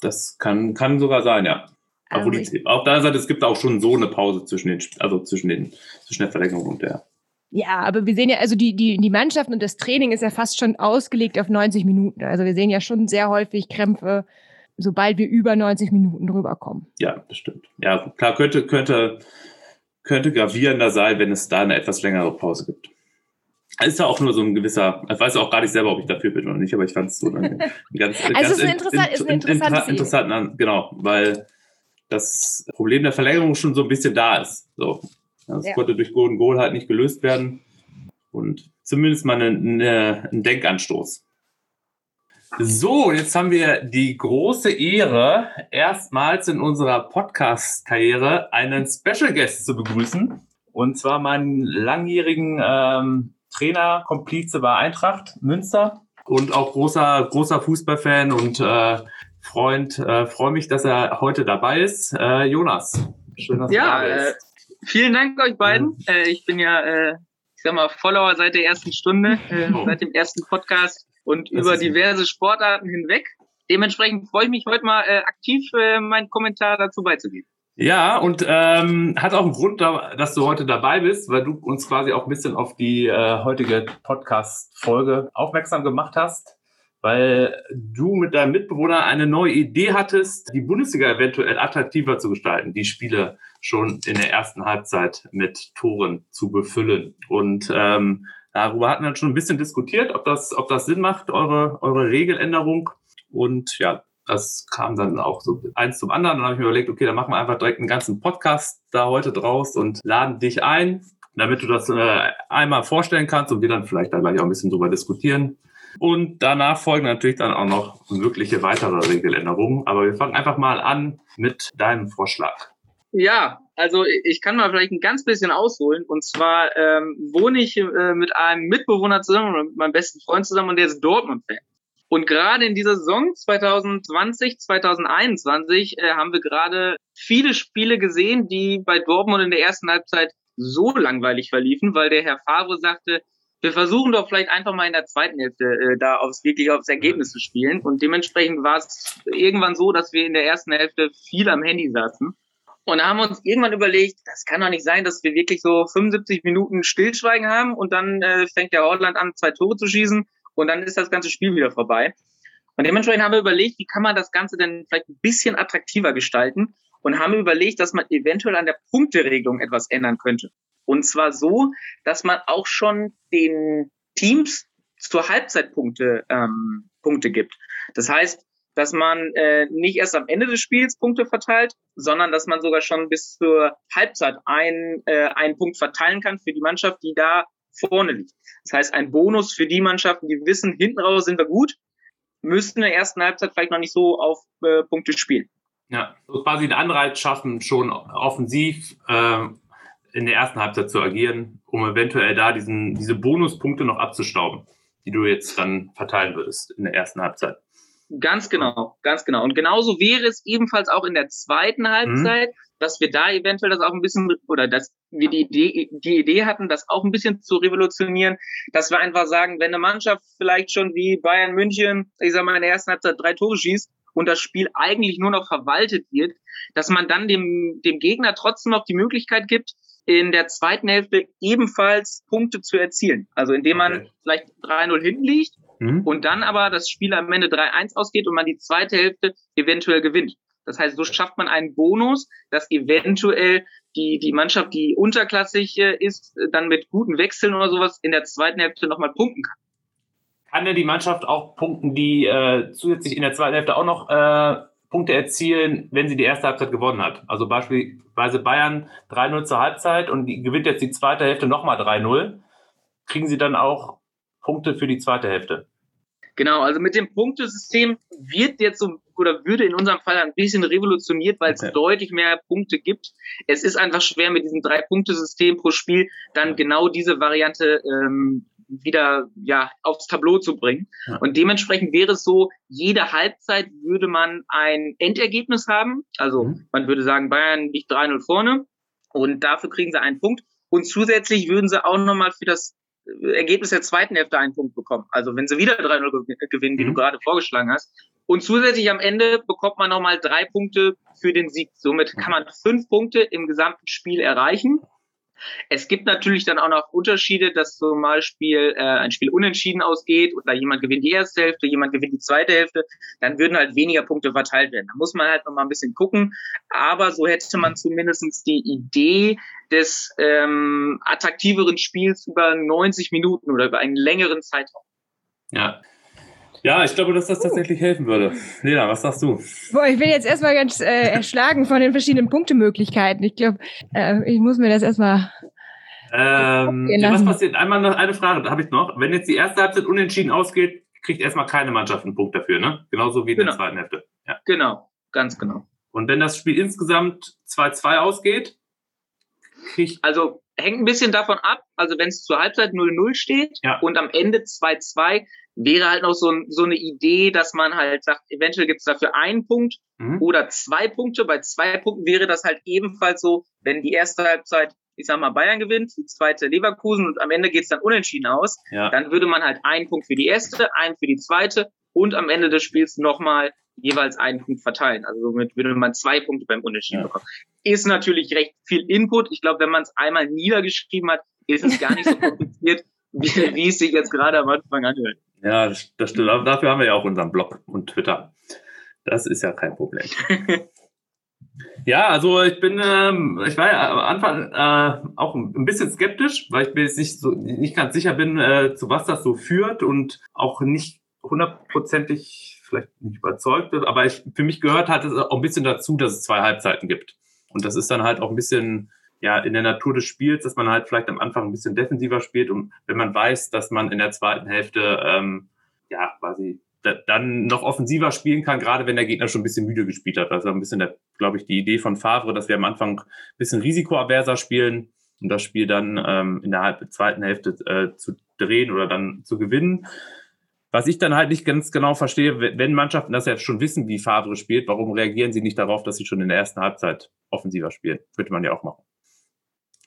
Das kann, kann sogar sein, ja. Also die, auf der anderen Seite, es gibt auch schon so eine Pause zwischen den, also zwischen den, zwischen der Verlängerung und der ja, aber wir sehen ja, also die, die, die Mannschaften und das Training ist ja fast schon ausgelegt auf 90 Minuten. Also wir sehen ja schon sehr häufig Krämpfe, sobald wir über 90 Minuten drüber kommen. Ja, das stimmt. Ja, klar, könnte, könnte, könnte gravierender sein, wenn es da eine etwas längere Pause gibt. Ist ja auch nur so ein gewisser, ich weiß auch gar nicht selber, ob ich dafür bin oder nicht, aber ich fand es so ein ganz, also ganz ist ein interessant, in, ist ein interessantes in, interessant, genau, weil das Problem der Verlängerung schon so ein bisschen da ist. So, das ja. konnte durch Golden Goal halt nicht gelöst werden. Und zumindest mal eine, eine, ein Denkanstoß. So, jetzt haben wir die große Ehre, erstmals in unserer Podcast-Karriere einen Special Guest zu begrüßen. Und zwar meinen langjährigen ähm, Trainer, Komplize bei Eintracht Münster und auch großer, großer Fußballfan und äh, Freund. Äh, Freue mich, dass er heute dabei ist. Äh, Jonas, schön, dass ja, du da bist. Vielen Dank euch beiden. Äh, ich bin ja, äh, ich sag mal, Follower seit der ersten Stunde, äh, oh. seit dem ersten Podcast und das über diverse Sportarten hinweg. Dementsprechend freue ich mich heute mal äh, aktiv äh, meinen Kommentar dazu beizugeben. Ja, und ähm, hat auch einen Grund, dass du heute dabei bist, weil du uns quasi auch ein bisschen auf die äh, heutige Podcast-Folge aufmerksam gemacht hast, weil du mit deinem Mitbewohner eine neue Idee hattest, die Bundesliga eventuell attraktiver zu gestalten, die Spiele schon in der ersten Halbzeit mit Toren zu befüllen. Und ähm, darüber hatten wir schon ein bisschen diskutiert, ob das, ob das Sinn macht, eure, eure Regeländerung. Und ja, das kam dann auch so eins zum anderen. Dann habe ich mir überlegt, okay, dann machen wir einfach direkt einen ganzen Podcast da heute draus und laden dich ein, damit du das äh, einmal vorstellen kannst und wir dann vielleicht da gleich auch ein bisschen drüber diskutieren. Und danach folgen natürlich dann auch noch mögliche weitere Regeländerungen. Aber wir fangen einfach mal an mit deinem Vorschlag. Ja, also ich kann mal vielleicht ein ganz bisschen ausholen. Und zwar ähm, wohne ich äh, mit einem Mitbewohner zusammen mit meinem besten Freund zusammen und der ist Dortmund-Fan. Und gerade in dieser Saison 2020, 2021 äh, haben wir gerade viele Spiele gesehen, die bei Dortmund in der ersten Halbzeit so langweilig verliefen, weil der Herr Favre sagte, wir versuchen doch vielleicht einfach mal in der zweiten Hälfte äh, da aufs wirklich aufs Ergebnis zu spielen. Und dementsprechend war es irgendwann so, dass wir in der ersten Hälfte viel am Handy saßen. Und da haben wir uns irgendwann überlegt, das kann doch nicht sein, dass wir wirklich so 75 Minuten Stillschweigen haben und dann äh, fängt der Holland an, zwei Tore zu schießen und dann ist das ganze Spiel wieder vorbei. Und dementsprechend haben wir überlegt, wie kann man das Ganze denn vielleicht ein bisschen attraktiver gestalten und haben überlegt, dass man eventuell an der Punkteregelung etwas ändern könnte. Und zwar so, dass man auch schon den Teams zur Halbzeit Punkte, ähm, Punkte gibt. Das heißt, dass man äh, nicht erst am Ende des Spiels Punkte verteilt, sondern dass man sogar schon bis zur Halbzeit ein, äh, einen Punkt verteilen kann für die Mannschaft, die da vorne liegt. Das heißt, ein Bonus für die Mannschaften, die wissen, hinten raus sind wir gut, müssten in der ersten Halbzeit vielleicht noch nicht so auf äh, Punkte spielen. Ja, so quasi einen Anreiz schaffen, schon offensiv äh, in der ersten Halbzeit zu agieren, um eventuell da diesen, diese Bonuspunkte noch abzustauben, die du jetzt dann verteilen würdest in der ersten Halbzeit. Ganz genau, ganz genau. Und genauso wäre es ebenfalls auch in der zweiten Halbzeit, mhm. dass wir da eventuell das auch ein bisschen, oder dass wir die Idee, die Idee hatten, das auch ein bisschen zu revolutionieren, dass wir einfach sagen, wenn eine Mannschaft vielleicht schon wie Bayern München, ich sag mal, in der ersten Halbzeit drei Tore schießt und das Spiel eigentlich nur noch verwaltet wird, dass man dann dem, dem Gegner trotzdem noch die Möglichkeit gibt, in der zweiten Hälfte ebenfalls Punkte zu erzielen. Also indem man okay. vielleicht 3-0 hinten liegt mhm. und dann aber das Spiel am Ende 3-1 ausgeht und man die zweite Hälfte eventuell gewinnt. Das heißt, so schafft man einen Bonus, dass eventuell die, die Mannschaft, die unterklassig ist, dann mit guten Wechseln oder sowas in der zweiten Hälfte nochmal punkten kann. Kann denn die Mannschaft auch punkten, die äh, zusätzlich in der zweiten Hälfte auch noch äh, Punkte erzielen, wenn sie die erste Halbzeit gewonnen hat. Also beispielsweise Bayern 3-0 zur Halbzeit und die gewinnt jetzt die zweite Hälfte nochmal 3-0. Kriegen sie dann auch Punkte für die zweite Hälfte? Genau, also mit dem Punktesystem wird jetzt so oder würde in unserem Fall ein bisschen revolutioniert, weil es okay. deutlich mehr Punkte gibt. Es ist einfach schwer mit diesem Drei-Punkte-System pro Spiel dann genau diese Variante ähm, wieder ja aufs Tableau zu bringen. Ja. Und dementsprechend wäre es so, jede Halbzeit würde man ein Endergebnis haben. Also mhm. man würde sagen, Bayern liegt 3-0 vorne und dafür kriegen sie einen Punkt. Und zusätzlich würden sie auch nochmal für das Ergebnis der zweiten Hälfte einen Punkt bekommen. Also wenn sie wieder 3-0 gewinnen, wie mhm. du gerade vorgeschlagen hast. Und zusätzlich am Ende bekommt man nochmal drei Punkte für den Sieg. Somit kann man fünf Punkte im gesamten Spiel erreichen. Es gibt natürlich dann auch noch Unterschiede, dass zum Beispiel äh, ein Spiel unentschieden ausgeht oder jemand gewinnt die erste Hälfte, jemand gewinnt die zweite Hälfte, dann würden halt weniger Punkte verteilt werden. Da muss man halt noch mal ein bisschen gucken. Aber so hätte man zumindestens die Idee des ähm, attraktiveren Spiels über 90 Minuten oder über einen längeren Zeitraum. Ja, ja, ich glaube, dass das tatsächlich helfen würde. Lena, was sagst du? Boah, ich bin jetzt erstmal ganz äh, erschlagen von den verschiedenen Punktemöglichkeiten. Ich glaube, äh, ich muss mir das erstmal. Ähm, was passiert? Einmal noch eine Frage, da habe ich noch. Wenn jetzt die erste Halbzeit unentschieden ausgeht, kriegt erstmal keine Mannschaft einen Punkt dafür, ne? Genauso wie in genau. der zweiten Hälfte. Ja. Genau, ganz genau. Und wenn das Spiel insgesamt 2-2 ausgeht, kriegt. Also hängt ein bisschen davon ab. Also wenn es zur Halbzeit 0-0 steht ja. und am Ende 2-2, wäre halt noch so, so eine Idee, dass man halt sagt, eventuell gibt es dafür einen Punkt mhm. oder zwei Punkte. Bei zwei Punkten wäre das halt ebenfalls so, wenn die erste Halbzeit, ich sag mal, Bayern gewinnt, die zweite Leverkusen und am Ende geht's dann unentschieden aus, ja. dann würde man halt einen Punkt für die erste, einen für die zweite und am Ende des Spiels nochmal jeweils einen Punkt verteilen. Also somit würde man zwei Punkte beim Unentschieden ja. bekommen. Ist natürlich recht viel Input. Ich glaube, wenn man es einmal niedergeschrieben hat, ist es gar nicht so kompliziert, wie, wie es sich jetzt gerade am Anfang anhört. Ja, das, das. Dafür haben wir ja auch unseren Blog und Twitter. Das ist ja kein Problem. ja, also ich bin, ähm, ich war ja am Anfang äh, auch ein bisschen skeptisch, weil ich mir jetzt nicht so nicht ganz sicher bin, äh, zu was das so führt und auch nicht hundertprozentig vielleicht nicht überzeugt wird. Aber ich, für mich gehört hat es auch ein bisschen dazu, dass es zwei Halbzeiten gibt. Und das ist dann halt auch ein bisschen ja in der Natur des Spiels, dass man halt vielleicht am Anfang ein bisschen defensiver spielt und wenn man weiß, dass man in der zweiten Hälfte ähm, ja quasi dann noch offensiver spielen kann, gerade wenn der Gegner schon ein bisschen müde gespielt hat. Also ein bisschen, glaube ich, die Idee von Favre, dass wir am Anfang ein bisschen risikoaverser spielen und das Spiel dann ähm, in der zweiten Hälfte äh, zu drehen oder dann zu gewinnen. Was ich dann halt nicht ganz genau verstehe, wenn Mannschaften das ja schon wissen, wie Favre spielt, warum reagieren sie nicht darauf, dass sie schon in der ersten Halbzeit offensiver spielen? Könnte man ja auch machen.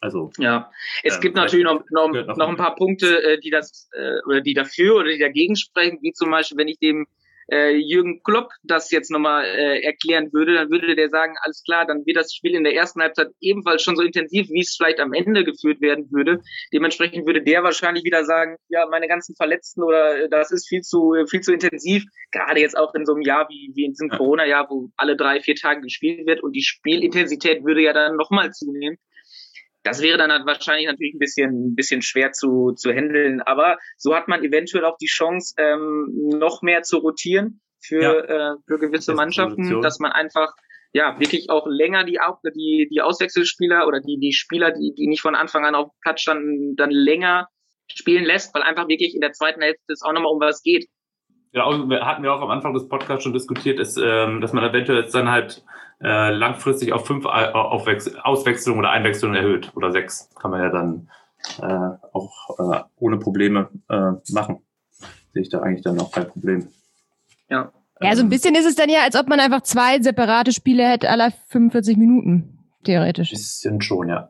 Also ja, es ähm, gibt natürlich noch, noch, noch ein paar Punkte, äh, die das äh, oder die dafür oder die dagegen sprechen, wie zum Beispiel, wenn ich dem äh, Jürgen Klopp das jetzt nochmal äh, erklären würde, dann würde der sagen, alles klar, dann wird das Spiel in der ersten Halbzeit ebenfalls schon so intensiv, wie es vielleicht am Ende geführt werden würde. Dementsprechend würde der wahrscheinlich wieder sagen, ja, meine ganzen Verletzten oder äh, das ist viel zu viel zu intensiv, gerade jetzt auch in so einem Jahr wie, wie in diesem Corona-Jahr, wo alle drei, vier Tage gespielt wird und die Spielintensität würde ja dann nochmal zunehmen. Das wäre dann halt wahrscheinlich natürlich ein bisschen, ein bisschen schwer zu, zu handeln. Aber so hat man eventuell auch die Chance, ähm, noch mehr zu rotieren für, ja. äh, für gewisse Mannschaften, dass man einfach ja wirklich auch länger die, die, die Auswechselspieler oder die, die Spieler, die, die nicht von Anfang an auf Platz standen, dann länger spielen lässt, weil einfach wirklich in der zweiten Hälfte es auch nochmal um was geht. Ja, hatten wir auch am Anfang des Podcasts schon diskutiert, ist, ähm, dass man eventuell jetzt dann halt äh, langfristig auf fünf Aufwechs Auswechslungen oder Einwechslungen erhöht oder sechs. Kann man ja dann äh, auch äh, ohne Probleme äh, machen. Sehe ich da eigentlich dann auch kein Problem. Ja. Ja, so ein bisschen ist es dann ja, als ob man einfach zwei separate Spiele hätte aller 45 Minuten, theoretisch. Ein bisschen schon, ja.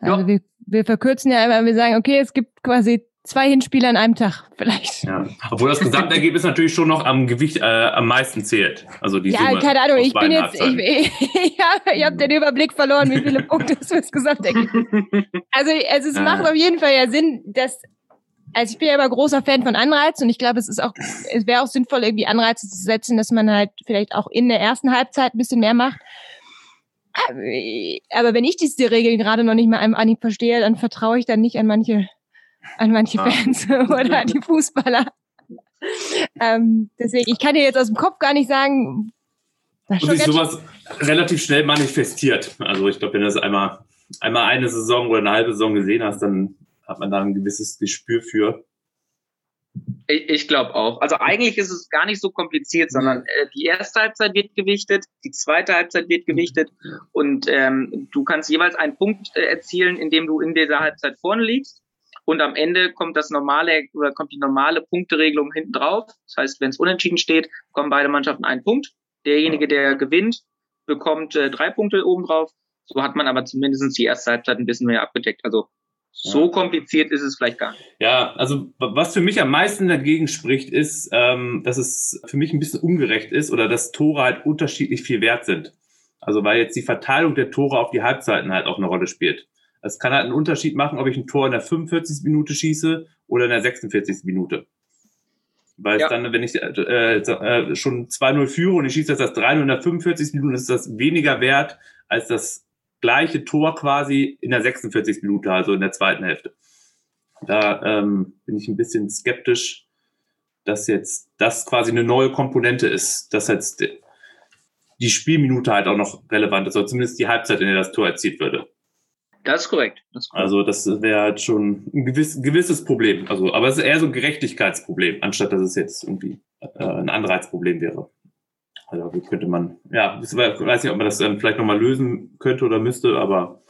Also ja. wir, wir verkürzen ja immer, wir sagen, okay, es gibt quasi zwei Hinspiele an einem Tag vielleicht. Ja. Obwohl das Gesamtergebnis natürlich schon noch am Gewicht äh, am meisten zählt. Also die ja, Summe keine Ahnung, ich bin jetzt, ich, ich, ja, ich habe den Überblick verloren, wie viele Punkte es für das Gesamtergebnis Also, also es ja. macht auf jeden Fall ja Sinn, dass also ich bin ja immer großer Fan von Anreizen und ich glaube, es ist auch, es wäre auch sinnvoll, irgendwie Anreize zu setzen, dass man halt vielleicht auch in der ersten Halbzeit ein bisschen mehr macht. Aber wenn ich diese Regeln gerade noch nicht mal einem Anhieb verstehe, dann vertraue ich dann nicht an manche an manche ah. Fans oder an die Fußballer. ähm, deswegen, ich kann dir jetzt aus dem Kopf gar nicht sagen, was Und sich sowas relativ schnell manifestiert. Also ich glaube, wenn du das einmal, einmal eine Saison oder eine halbe Saison gesehen hast, dann hat man da ein gewisses Gespür für. Ich, ich glaube auch. Also eigentlich ist es gar nicht so kompliziert, sondern äh, die erste Halbzeit wird gewichtet, die zweite Halbzeit wird gewichtet und ähm, du kannst jeweils einen Punkt äh, erzielen, indem du in dieser Halbzeit vorne liegst. Und am Ende kommt das normale oder kommt die normale Punkteregelung hinten drauf. Das heißt, wenn es unentschieden steht, kommen beide Mannschaften einen Punkt. Derjenige, der gewinnt, bekommt äh, drei Punkte obendrauf. So hat man aber zumindest die erste Halbzeit ein bisschen mehr abgedeckt. Also so kompliziert ist es vielleicht gar nicht. Ja, also was für mich am meisten dagegen spricht, ist, ähm, dass es für mich ein bisschen ungerecht ist oder dass Tore halt unterschiedlich viel wert sind. Also weil jetzt die Verteilung der Tore auf die Halbzeiten halt auch eine Rolle spielt. Es kann halt einen Unterschied machen, ob ich ein Tor in der 45. Minute schieße oder in der 46. Minute. Weil ja. dann, wenn ich äh, äh, schon 2-0 führe und ich schieße jetzt das 3-0 in der 45. Minute, ist das weniger wert als das gleiche Tor quasi in der 46. Minute, also in der zweiten Hälfte. Da ähm, bin ich ein bisschen skeptisch, dass jetzt das quasi eine neue Komponente ist, dass jetzt die Spielminute halt auch noch relevant ist, oder zumindest die Halbzeit, in der das Tor erzielt würde. Das ist korrekt. Das ist korrekt. Also das wäre halt schon ein gewiss, gewisses Problem. Also, aber es ist eher so ein Gerechtigkeitsproblem, anstatt dass es jetzt irgendwie äh, ein Anreizproblem wäre. Also wie könnte man, ja, ich weiß nicht, ob man das dann vielleicht nochmal lösen könnte oder müsste, aber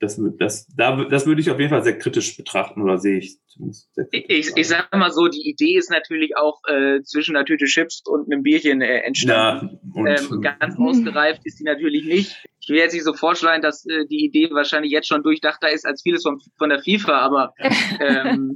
das, das, da, das würde ich auf jeden Fall sehr kritisch betrachten oder sehe ich zumindest. Ich, ich sage mal so, die Idee ist natürlich auch äh, zwischen einer Tüte Chips und einem Bierchen äh, entstanden. Ja, ähm, ganz ausgereift ist die natürlich nicht. Ich will jetzt nicht so vorschlagen, dass äh, die Idee wahrscheinlich jetzt schon durchdachter ist als vieles von, von der FIFA, aber ähm,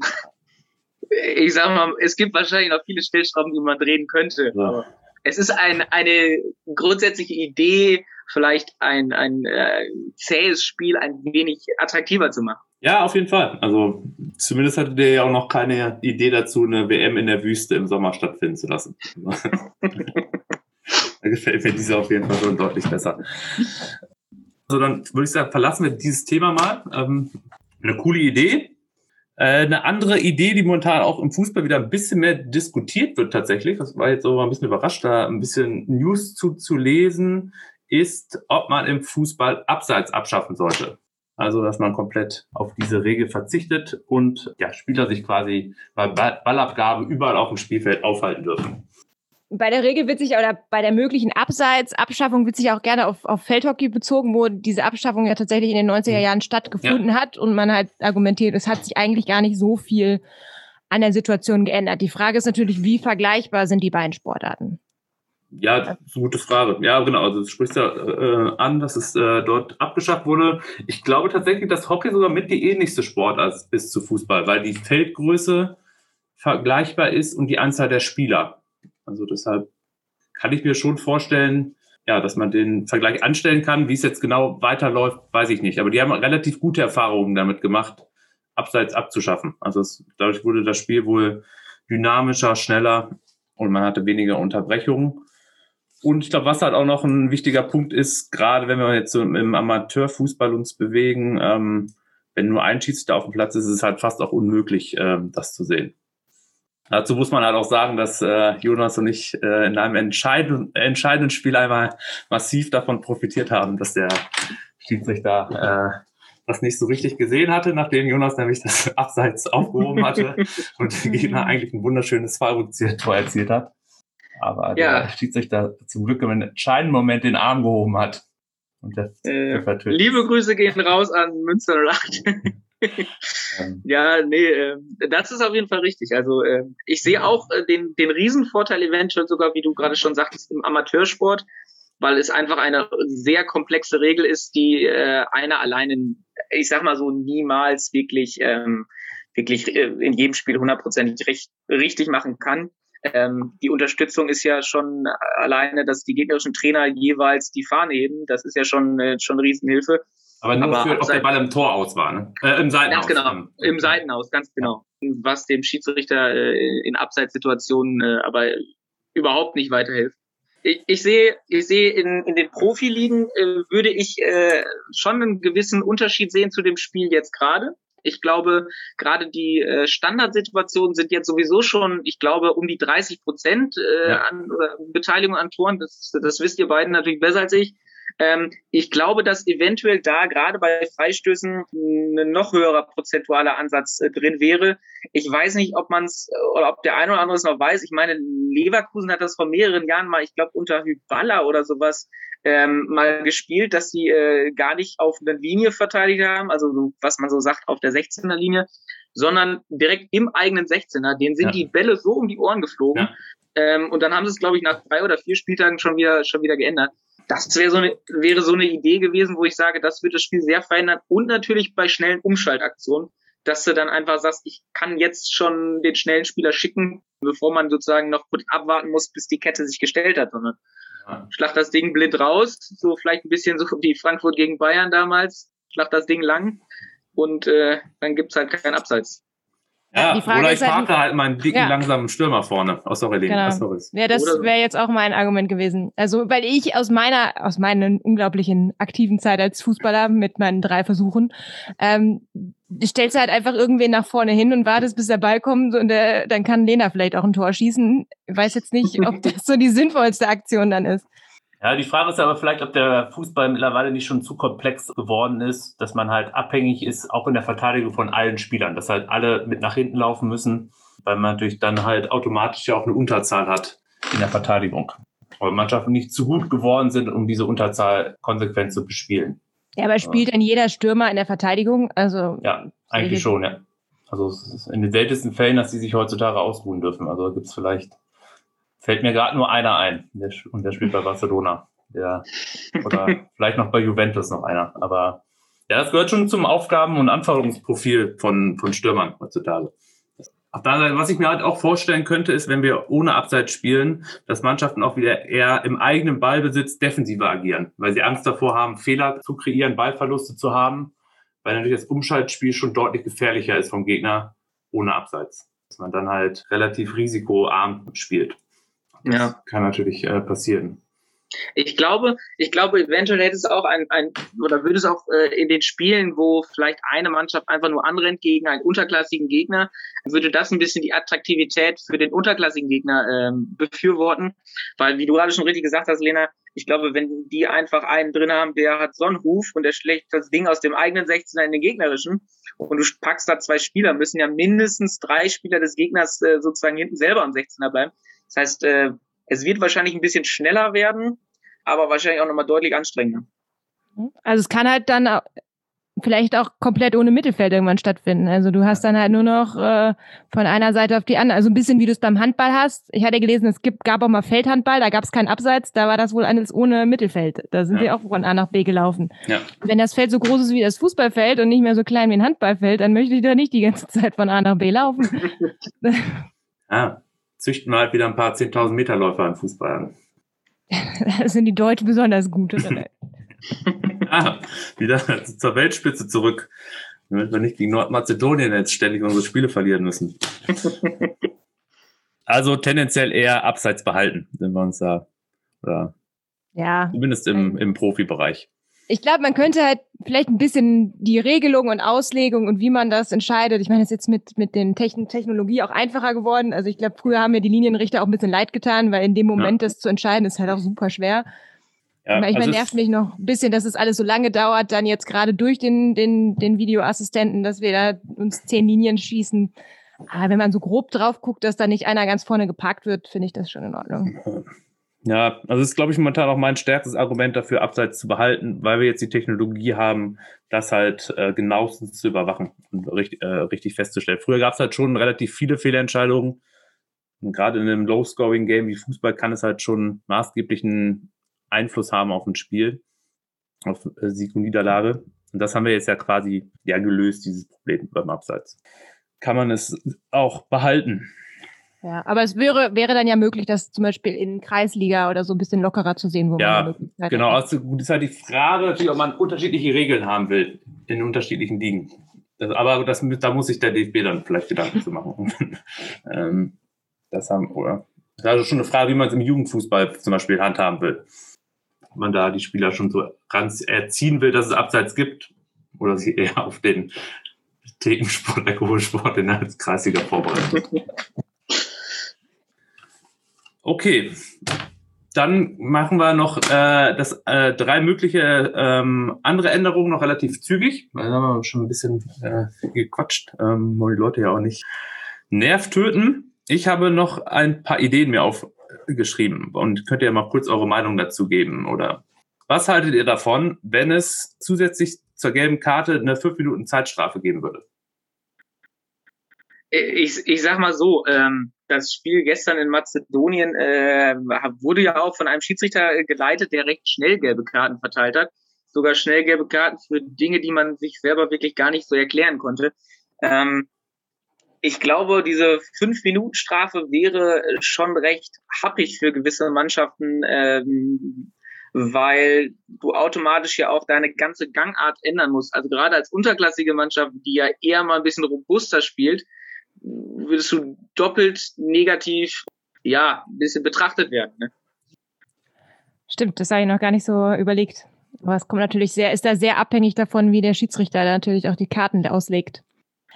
ich sage mal, es gibt wahrscheinlich noch viele Stellschrauben, die man drehen könnte. Ja. Es ist ein, eine grundsätzliche Idee, vielleicht ein, ein äh, zähes Spiel ein wenig attraktiver zu machen. Ja, auf jeden Fall. Also zumindest hatte der ja auch noch keine Idee dazu, eine WM in der Wüste im Sommer stattfinden zu lassen. da gefällt mir diese auf jeden Fall schon deutlich besser. Also dann würde ich sagen, verlassen wir dieses Thema mal. Ähm, eine coole Idee. Äh, eine andere Idee, die momentan auch im Fußball wieder ein bisschen mehr diskutiert wird tatsächlich, das war jetzt so ein bisschen überrascht, da ein bisschen News zu, zu lesen, ist, ob man im Fußball Abseits abschaffen sollte. Also, dass man komplett auf diese Regel verzichtet und ja, Spieler sich quasi bei Ballabgabe überall auf dem Spielfeld aufhalten dürfen. Bei der Regel wird sich oder bei der möglichen Abseitsabschaffung wird sich auch gerne auf, auf Feldhockey bezogen, wo diese Abschaffung ja tatsächlich in den 90er Jahren stattgefunden ja. hat und man halt argumentiert, es hat sich eigentlich gar nicht so viel an der Situation geändert. Die Frage ist natürlich, wie vergleichbar sind die beiden Sportarten? Ja, das ist eine gute Frage. Ja, genau. Also du sprichst ja äh, an, dass es äh, dort abgeschafft wurde. Ich glaube tatsächlich, dass Hockey sogar mit die ähnlichste Sportart ist zu Fußball, weil die Feldgröße vergleichbar ist und die Anzahl der Spieler. Also deshalb kann ich mir schon vorstellen, ja, dass man den Vergleich anstellen kann. Wie es jetzt genau weiterläuft, weiß ich nicht. Aber die haben relativ gute Erfahrungen damit gemacht, abseits abzuschaffen. Also es, dadurch wurde das Spiel wohl dynamischer, schneller und man hatte weniger Unterbrechungen. Und ich glaube, was halt auch noch ein wichtiger Punkt ist, gerade wenn wir jetzt so im Amateurfußball uns bewegen, ähm, wenn nur ein Schiedsrichter auf dem Platz ist, ist es halt fast auch unmöglich, ähm, das zu sehen. Dazu muss man halt auch sagen, dass äh, Jonas und ich äh, in einem entscheidenden, entscheidenden Spiel einmal massiv davon profitiert haben, dass der Schiedsrichter äh, das nicht so richtig gesehen hatte, nachdem Jonas nämlich das Abseits aufgehoben hatte und der Gegner eigentlich ein wunderschönes Fallrückzieher-Tor erzielt hat. Aber ja. der Schiedsrichter zum Glück im entscheidenden Moment den Arm gehoben hat. Und das äh, liebe Grüße gehen raus an Münster 08. ähm. Ja, nee, äh, das ist auf jeden Fall richtig. Also äh, ich sehe auch äh, den, den Riesenvorteil eventuell sogar, wie du gerade schon sagtest, im Amateursport, weil es einfach eine sehr komplexe Regel ist, die äh, einer alleine, ich sag mal so, niemals wirklich, ähm, wirklich äh, in jedem Spiel hundertprozentig richtig machen kann. Ähm, die Unterstützung ist ja schon alleine, dass die gegnerischen Trainer jeweils die Fahne heben. Das ist ja schon, äh, schon eine Riesenhilfe. Aber nur Aber für, ob der Ball im Tor aus war, ne? Äh, Im Seitenaus. Ganz genau, im Seitenaus, ganz genau. Was dem Schiedsrichter äh, in Abseitssituationen äh, aber überhaupt nicht weiterhilft. Ich, ich sehe, ich sehe in, in den Profiligen äh, würde ich äh, schon einen gewissen Unterschied sehen zu dem Spiel jetzt gerade. Ich glaube, gerade die äh, Standardsituationen sind jetzt sowieso schon, ich glaube, um die 30 Prozent äh, ja. an äh, Beteiligung an Toren. Das, das wisst ihr beiden natürlich besser als ich. Ähm, ich glaube, dass eventuell da gerade bei Freistößen ein noch höherer prozentualer Ansatz äh, drin wäre. Ich weiß nicht, ob man es äh, oder ob der eine oder andere es noch weiß. Ich meine, Leverkusen hat das vor mehreren Jahren mal, ich glaube, unter Hyballa oder sowas ähm, mal gespielt, dass sie äh, gar nicht auf einer Linie verteidigt haben, also so, was man so sagt, auf der 16er Linie, sondern direkt im eigenen 16er. Denen sind ja. die Bälle so um die Ohren geflogen. Ja. Ähm, und dann haben sie es, glaube ich, nach drei oder vier Spieltagen schon wieder, schon wieder geändert das wäre so eine, wäre so eine Idee gewesen, wo ich sage, das wird das Spiel sehr verändern und natürlich bei schnellen Umschaltaktionen, dass du dann einfach sagst, ich kann jetzt schon den schnellen Spieler schicken, bevor man sozusagen noch gut abwarten muss, bis die Kette sich gestellt hat, sondern ja. schlag das Ding blind raus, so vielleicht ein bisschen so wie Frankfurt gegen Bayern damals, schlag das Ding lang und äh, dann gibt's halt keinen Abseits. Ja, oder ich parke halt, halt meinen dicken, ja. langsamen Stürmer vorne. Oh, sorry, Lena. Genau. Oh, Ja, das wäre jetzt auch mein Argument gewesen. Also, weil ich aus meiner, aus meinen unglaublichen aktiven Zeit als Fußballer mit meinen drei Versuchen, ähm, stellst du halt einfach irgendwen nach vorne hin und wartest, bis der Ball kommt und der, dann kann Lena vielleicht auch ein Tor schießen. Ich weiß jetzt nicht, ob das so die sinnvollste Aktion dann ist. Ja, die Frage ist aber vielleicht, ob der Fußball mittlerweile nicht schon zu komplex geworden ist, dass man halt abhängig ist, auch in der Verteidigung von allen Spielern, dass halt alle mit nach hinten laufen müssen, weil man natürlich dann halt automatisch ja auch eine Unterzahl hat in der Verteidigung. Weil Mannschaften nicht zu gut geworden sind, um diese Unterzahl konsequent zu bespielen. Ja, aber spielt dann jeder Stürmer in der Verteidigung? Also ja, eigentlich schon, ja. Also in den seltensten Fällen, dass sie sich heutzutage ausruhen dürfen. Also gibt es vielleicht Fällt mir gerade nur einer ein. Der, und der spielt bei Barcelona. Der, oder vielleicht noch bei Juventus noch einer. Aber ja, das gehört schon zum Aufgaben- und Anforderungsprofil von, von Stürmern heutzutage. Auf der anderen Seite, was ich mir halt auch vorstellen könnte, ist, wenn wir ohne Abseits spielen, dass Mannschaften auch wieder eher im eigenen Ballbesitz defensiver agieren, weil sie Angst davor haben, Fehler zu kreieren, Ballverluste zu haben, weil natürlich das Umschaltspiel schon deutlich gefährlicher ist vom Gegner ohne Abseits. Dass man dann halt relativ risikoarm spielt. Das ja. kann natürlich äh, passieren. Ich glaube, ich glaube, eventuell hätte es auch ein, ein oder würde es auch äh, in den Spielen, wo vielleicht eine Mannschaft einfach nur anrennt gegen einen unterklassigen Gegner, würde das ein bisschen die Attraktivität für den unterklassigen Gegner ähm, befürworten. Weil, wie du gerade schon richtig gesagt hast, Lena, Ich glaube, wenn die einfach einen drin haben, der hat so einen Ruf und der schlägt das Ding aus dem eigenen 16er in den gegnerischen und du packst da zwei Spieler, müssen ja mindestens drei Spieler des Gegners äh, sozusagen hinten selber am 16er bleiben. Das heißt, äh, es wird wahrscheinlich ein bisschen schneller werden, aber wahrscheinlich auch nochmal deutlich anstrengender. Also es kann halt dann vielleicht auch komplett ohne Mittelfeld irgendwann stattfinden. Also du hast dann halt nur noch äh, von einer Seite auf die andere, also ein bisschen wie du es beim Handball hast. Ich hatte gelesen, es gibt, gab auch mal Feldhandball, da gab es keinen Abseits, da war das wohl alles ohne Mittelfeld. Da sind ja. sie auch von A nach B gelaufen. Ja. Wenn das Feld so groß ist wie das Fußballfeld und nicht mehr so klein wie ein Handballfeld, dann möchte ich da nicht die ganze Zeit von A nach B laufen. ah, züchten wir halt wieder ein paar 10.000 Meter Läufer an Fußball an. da sind die Deutschen besonders gut, oder? ah, wieder zur Weltspitze zurück. Damit wir nicht gegen Nordmazedonien jetzt ständig unsere Spiele verlieren müssen. also tendenziell eher abseits behalten, wenn wir uns da. Oder ja. Zumindest im, im Profibereich. Ich glaube, man könnte halt vielleicht ein bisschen die Regelung und Auslegung und wie man das entscheidet. Ich meine, es ist jetzt mit, mit den Techn Technologie auch einfacher geworden. Also ich glaube, früher haben mir die Linienrichter auch ein bisschen leid getan, weil in dem Moment ja. das zu entscheiden ist halt auch super schwer. Ja, ich also nervt mich noch ein bisschen, dass es alles so lange dauert, dann jetzt gerade durch den, den, den Videoassistenten, dass wir da uns zehn Linien schießen. Aber wenn man so grob drauf guckt, dass da nicht einer ganz vorne geparkt wird, finde ich das schon in Ordnung. Ja, also ist, glaube ich, momentan auch mein stärkstes Argument dafür, Abseits zu behalten, weil wir jetzt die Technologie haben, das halt äh, genauestens zu überwachen und richtig, äh, richtig festzustellen. Früher gab es halt schon relativ viele Fehlentscheidungen. Und gerade in einem Low-Scoring-Game wie Fußball kann es halt schon maßgeblichen Einfluss haben auf ein Spiel, auf äh, Sieg und Niederlage. Und das haben wir jetzt ja quasi ja gelöst, dieses Problem beim Abseits. Kann man es auch behalten. Ja, aber es wäre, wäre dann ja möglich, das zum Beispiel in Kreisliga oder so ein bisschen lockerer zu sehen, wo ja, man Möglichkeit genau. hat. Also gut, ist halt die Frage natürlich, ob man unterschiedliche Regeln haben will in unterschiedlichen Ligen. Das, aber das, da muss sich der DFB dann vielleicht Gedanken zu machen. ähm, das haben, oder? Das ist also schon eine Frage, wie man es im Jugendfußball zum Beispiel handhaben will man da die Spieler schon so ganz erziehen will, dass es Abseits gibt oder sie eher auf den Thekensport, Alkoholsport in der Kreisliga vorbereiten. Okay, dann machen wir noch äh, das äh, drei mögliche ähm, andere Änderungen noch relativ zügig. Da haben wir schon ein bisschen äh, gequatscht, ähm, wollen die Leute ja auch nicht Nerv töten. Ich habe noch ein paar Ideen mir auf, geschrieben und könnt ihr mal kurz eure Meinung dazu geben oder was haltet ihr davon, wenn es zusätzlich zur gelben Karte eine 5 Minuten Zeitstrafe geben würde? Ich, ich sag mal so, ähm, das Spiel gestern in Mazedonien äh, wurde ja auch von einem Schiedsrichter geleitet, der recht schnell gelbe Karten verteilt hat. Sogar schnell gelbe Karten für Dinge, die man sich selber wirklich gar nicht so erklären konnte. Ähm, ich glaube, diese Fünf-Minuten-Strafe wäre schon recht happig für gewisse Mannschaften, ähm, weil du automatisch ja auch deine ganze Gangart ändern musst. Also gerade als unterklassige Mannschaft, die ja eher mal ein bisschen robuster spielt, würdest du doppelt negativ, ja, ein bisschen betrachtet werden. Ne? Stimmt, das habe ich noch gar nicht so überlegt. Aber es kommt natürlich sehr, ist da sehr abhängig davon, wie der Schiedsrichter natürlich auch die Karten auslegt.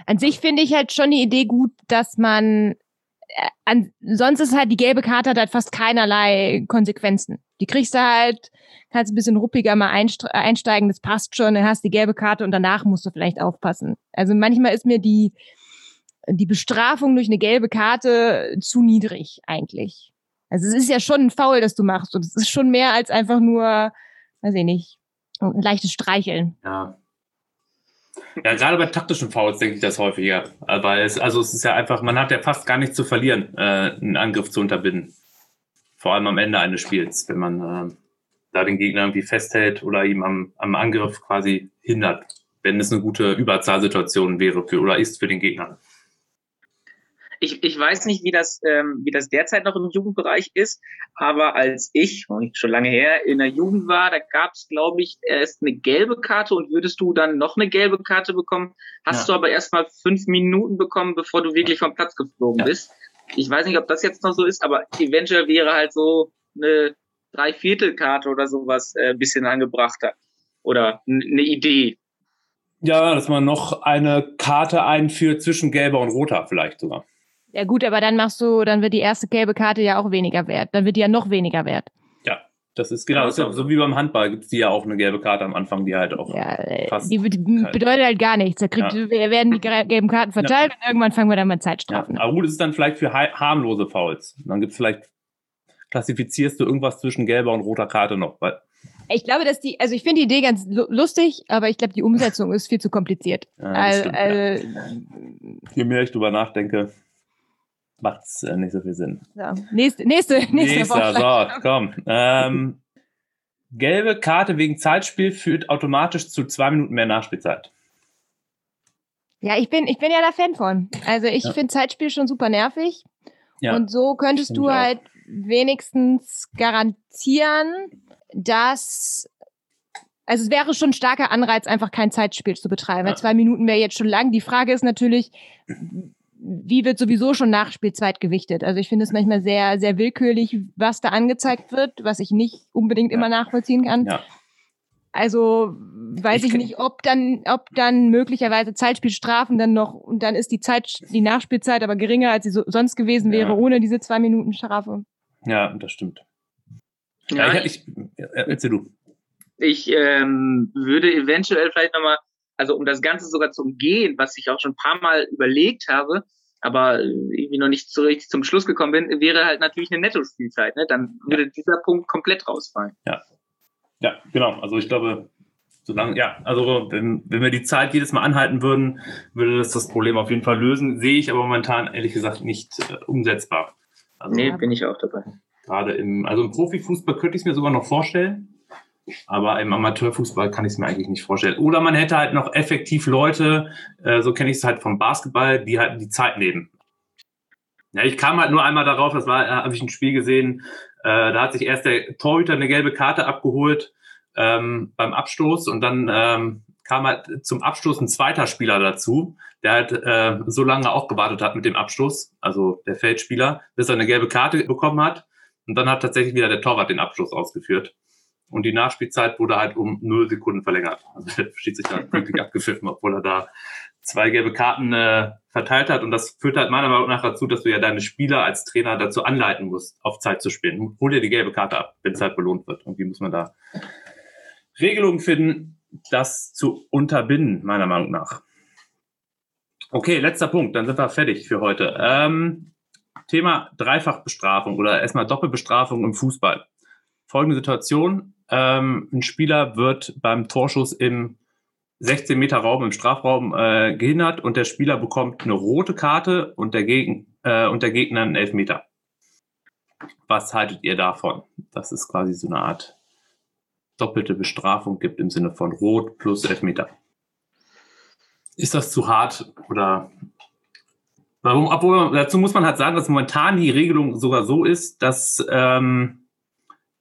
An sich finde ich halt schon die Idee gut, dass man äh, an, sonst ist halt die gelbe Karte hat halt fast keinerlei Konsequenzen. Die kriegst du halt, kannst ein bisschen ruppiger mal einsteigen, das passt schon, dann hast die gelbe Karte und danach musst du vielleicht aufpassen. Also manchmal ist mir die, die Bestrafung durch eine gelbe Karte zu niedrig eigentlich. Also es ist ja schon ein Foul, das du machst und es ist schon mehr als einfach nur, weiß ich nicht, ein leichtes Streicheln. Ja, ja, gerade bei taktischen Fouls denke ich das häufiger. Weil es, also es ist ja einfach, man hat ja fast gar nichts zu verlieren, äh, einen Angriff zu unterbinden. Vor allem am Ende eines Spiels, wenn man äh, da den Gegner irgendwie festhält oder ihm am, am Angriff quasi hindert, wenn es eine gute Überzahlsituation wäre für oder ist für den Gegner. Ich, ich weiß nicht, wie das, ähm, wie das derzeit noch im Jugendbereich ist, aber als ich, schon lange her, in der Jugend war, da gab es, glaube ich, erst eine gelbe Karte und würdest du dann noch eine gelbe Karte bekommen, hast ja. du aber erst mal fünf Minuten bekommen, bevor du wirklich vom Platz geflogen ja. bist. Ich weiß nicht, ob das jetzt noch so ist, aber eventuell wäre halt so eine Dreiviertelkarte oder sowas äh, ein bisschen angebrachter. Oder eine Idee. Ja, dass man noch eine Karte einführt zwischen gelber und roter vielleicht sogar. Ja gut, aber dann machst du, dann wird die erste gelbe Karte ja auch weniger wert. Dann wird die ja noch weniger wert. Ja, Das ist genau, das ist so wie beim Handball gibt es die ja auch eine gelbe Karte am Anfang, die halt auch ja, fast die, die bedeutet halt gar nichts. Da kriegt, ja. werden die gelben Karten verteilt ja. und irgendwann fangen wir dann mal Zeitstrafen ja. Aber gut, es ist dann vielleicht für harmlose Fouls. Dann gibt es vielleicht, klassifizierst du irgendwas zwischen gelber und roter Karte noch. Weil ich glaube, dass die, also ich finde die Idee ganz lustig, aber ich glaube, die Umsetzung ist viel zu kompliziert. Ja, also, stimmt, also, Je mehr ich drüber nachdenke, macht es äh, nicht so viel Sinn. So, nächste, nächste, nächste Nächster, so, komm. Ähm, gelbe Karte wegen Zeitspiel führt automatisch zu zwei Minuten mehr Nachspielzeit. Ja, ich bin, ich bin ja da Fan von. Also ich ja. finde Zeitspiel schon super nervig. Ja, und so könntest du halt wenigstens garantieren, dass also es wäre schon ein starker Anreiz, einfach kein Zeitspiel zu betreiben. Ja. Weil zwei Minuten wäre jetzt schon lang. Die Frage ist natürlich, wie wird sowieso schon Nachspielzeit gewichtet? Also ich finde es manchmal sehr, sehr willkürlich, was da angezeigt wird, was ich nicht unbedingt ja. immer nachvollziehen kann. Ja. Also weiß ich, ich nicht, ob dann, ob dann möglicherweise Zeitspielstrafen dann noch und dann ist die Zeit, die Nachspielzeit aber geringer, als sie so, sonst gewesen wäre, ja. ohne diese zwei Minuten Strafe. Ja, das stimmt. Ja, ich, ich, erzähl du. Ich ähm, würde eventuell vielleicht nochmal also um das Ganze sogar zu umgehen, was ich auch schon ein paar Mal überlegt habe, aber irgendwie noch nicht so richtig zum Schluss gekommen bin, wäre halt natürlich eine Netto-Spielzeit. Ne? Dann würde ja. dieser Punkt komplett rausfallen. Ja. Ja, genau. Also ich glaube, solange, ja, also wenn, wenn wir die Zeit jedes Mal anhalten würden, würde das das Problem auf jeden Fall lösen. Sehe ich aber momentan ehrlich gesagt nicht äh, umsetzbar. Also, nee, bin ich auch dabei. Gerade im, also im Profifußball könnte ich es mir sogar noch vorstellen. Aber im Amateurfußball kann ich es mir eigentlich nicht vorstellen. Oder man hätte halt noch effektiv Leute, äh, so kenne ich es halt vom Basketball, die halt die Zeit nehmen. Ja, ich kam halt nur einmal darauf, das war, habe ich ein Spiel gesehen, äh, da hat sich erst der Torhüter eine gelbe Karte abgeholt ähm, beim Abstoß und dann ähm, kam halt zum Abstoß ein zweiter Spieler dazu, der halt äh, so lange auch gewartet hat mit dem Abstoß, also der Feldspieler, bis er eine gelbe Karte bekommen hat. Und dann hat tatsächlich wieder der Torwart den Abschluss ausgeführt. Und die Nachspielzeit wurde halt um null Sekunden verlängert. Also der Schiedsrichter hat wirklich abgepfiffen, obwohl er da zwei gelbe Karten äh, verteilt hat. Und das führt halt meiner Meinung nach dazu, dass du ja deine Spieler als Trainer dazu anleiten musst, auf Zeit zu spielen. Hol dir die gelbe Karte ab, wenn es halt belohnt wird. Und wie muss man da Regelungen finden, das zu unterbinden, meiner Meinung nach. Okay, letzter Punkt, dann sind wir fertig für heute. Ähm, Thema Dreifachbestrafung oder erstmal Doppelbestrafung im Fußball. Folgende Situation, ähm, ein Spieler wird beim Torschuss im 16 Meter Raum, im Strafraum äh, gehindert und der Spieler bekommt eine rote Karte und der, Gegen, äh, und der Gegner einen Elfmeter. Was haltet ihr davon? Das ist quasi so eine Art doppelte Bestrafung gibt im Sinne von Rot plus Elfmeter. Ist das zu hart oder warum? Obwohl, dazu muss man halt sagen, dass momentan die Regelung sogar so ist, dass ähm,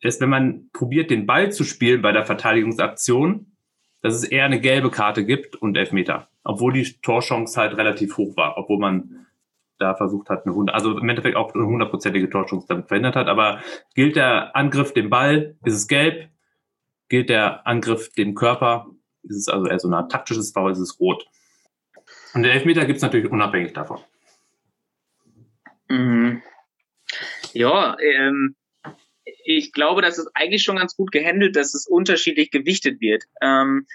ist, wenn man probiert, den Ball zu spielen bei der Verteidigungsaktion, dass es eher eine gelbe Karte gibt und Elfmeter. Obwohl die Torchance halt relativ hoch war, obwohl man da versucht hat, eine 100, also im Endeffekt auch eine hundertprozentige Torchance damit verhindert hat. Aber gilt der Angriff dem Ball, ist es gelb. Gilt der Angriff dem Körper, ist es also eher so ein taktisches Foul, ist es rot. Und der Elfmeter gibt es natürlich unabhängig davon. Mhm. Ja, ähm, ich glaube, das ist eigentlich schon ganz gut gehandelt, dass es unterschiedlich gewichtet wird. Ähm,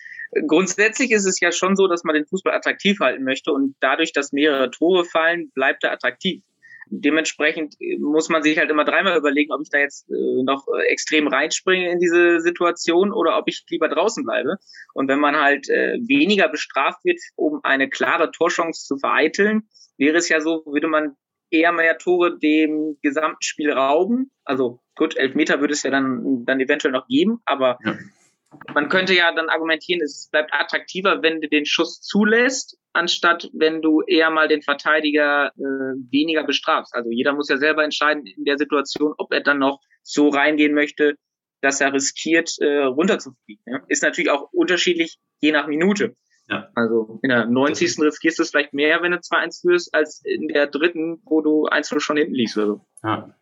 grundsätzlich ist es ja schon so, dass man den Fußball attraktiv halten möchte und dadurch, dass mehrere Tore fallen, bleibt er attraktiv. Dementsprechend muss man sich halt immer dreimal überlegen, ob ich da jetzt äh, noch extrem reinspringe in diese Situation oder ob ich lieber draußen bleibe. Und wenn man halt äh, weniger bestraft wird, um eine klare Torchance zu vereiteln, wäre es ja so, würde man eher mehr Tore dem gesamten Spiel rauben. Also gut, Elfmeter würde es ja dann, dann eventuell noch geben, aber ja. man könnte ja dann argumentieren, es bleibt attraktiver, wenn du den Schuss zulässt, anstatt wenn du eher mal den Verteidiger äh, weniger bestrafst. Also jeder muss ja selber entscheiden in der Situation, ob er dann noch so reingehen möchte, dass er riskiert, äh, runterzufliegen. Ist natürlich auch unterschiedlich je nach Minute. Ja. Also in der 90. riskierst du es vielleicht mehr, wenn du 2-1 führst, als in der dritten, wo du 1 schon hinten liegst. Also. Ja.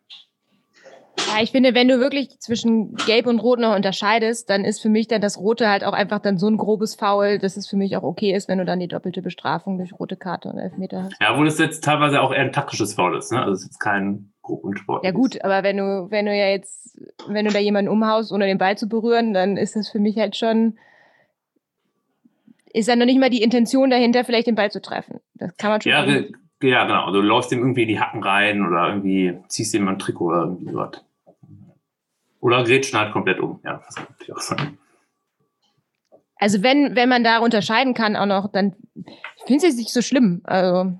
Ja, ich finde, wenn du wirklich zwischen Gelb und Rot noch unterscheidest, dann ist für mich dann das Rote halt auch einfach dann so ein grobes Foul, dass es für mich auch okay ist, wenn du dann die doppelte Bestrafung durch rote Karte und Elfmeter hast. Ja, obwohl es jetzt teilweise auch eher ein taktisches Foul ist, ne? Also es ist jetzt kein grob unsportlich. Ja gut, aber wenn du, wenn du ja jetzt, wenn du da jemanden umhaust, ohne den Ball zu berühren, dann ist das für mich halt schon, ist ja noch nicht mal die Intention dahinter, vielleicht den Ball zu treffen. Das kann man schon. Ja, ja genau. Also du läufst ihm irgendwie in die Hacken rein oder irgendwie ziehst ihm ein Trikot oder irgendwie sowas. Oder grätschen halt komplett um. Ja, das kann natürlich auch sein. Also wenn, wenn man da unterscheiden kann auch noch, dann finde ich es nicht so schlimm. Also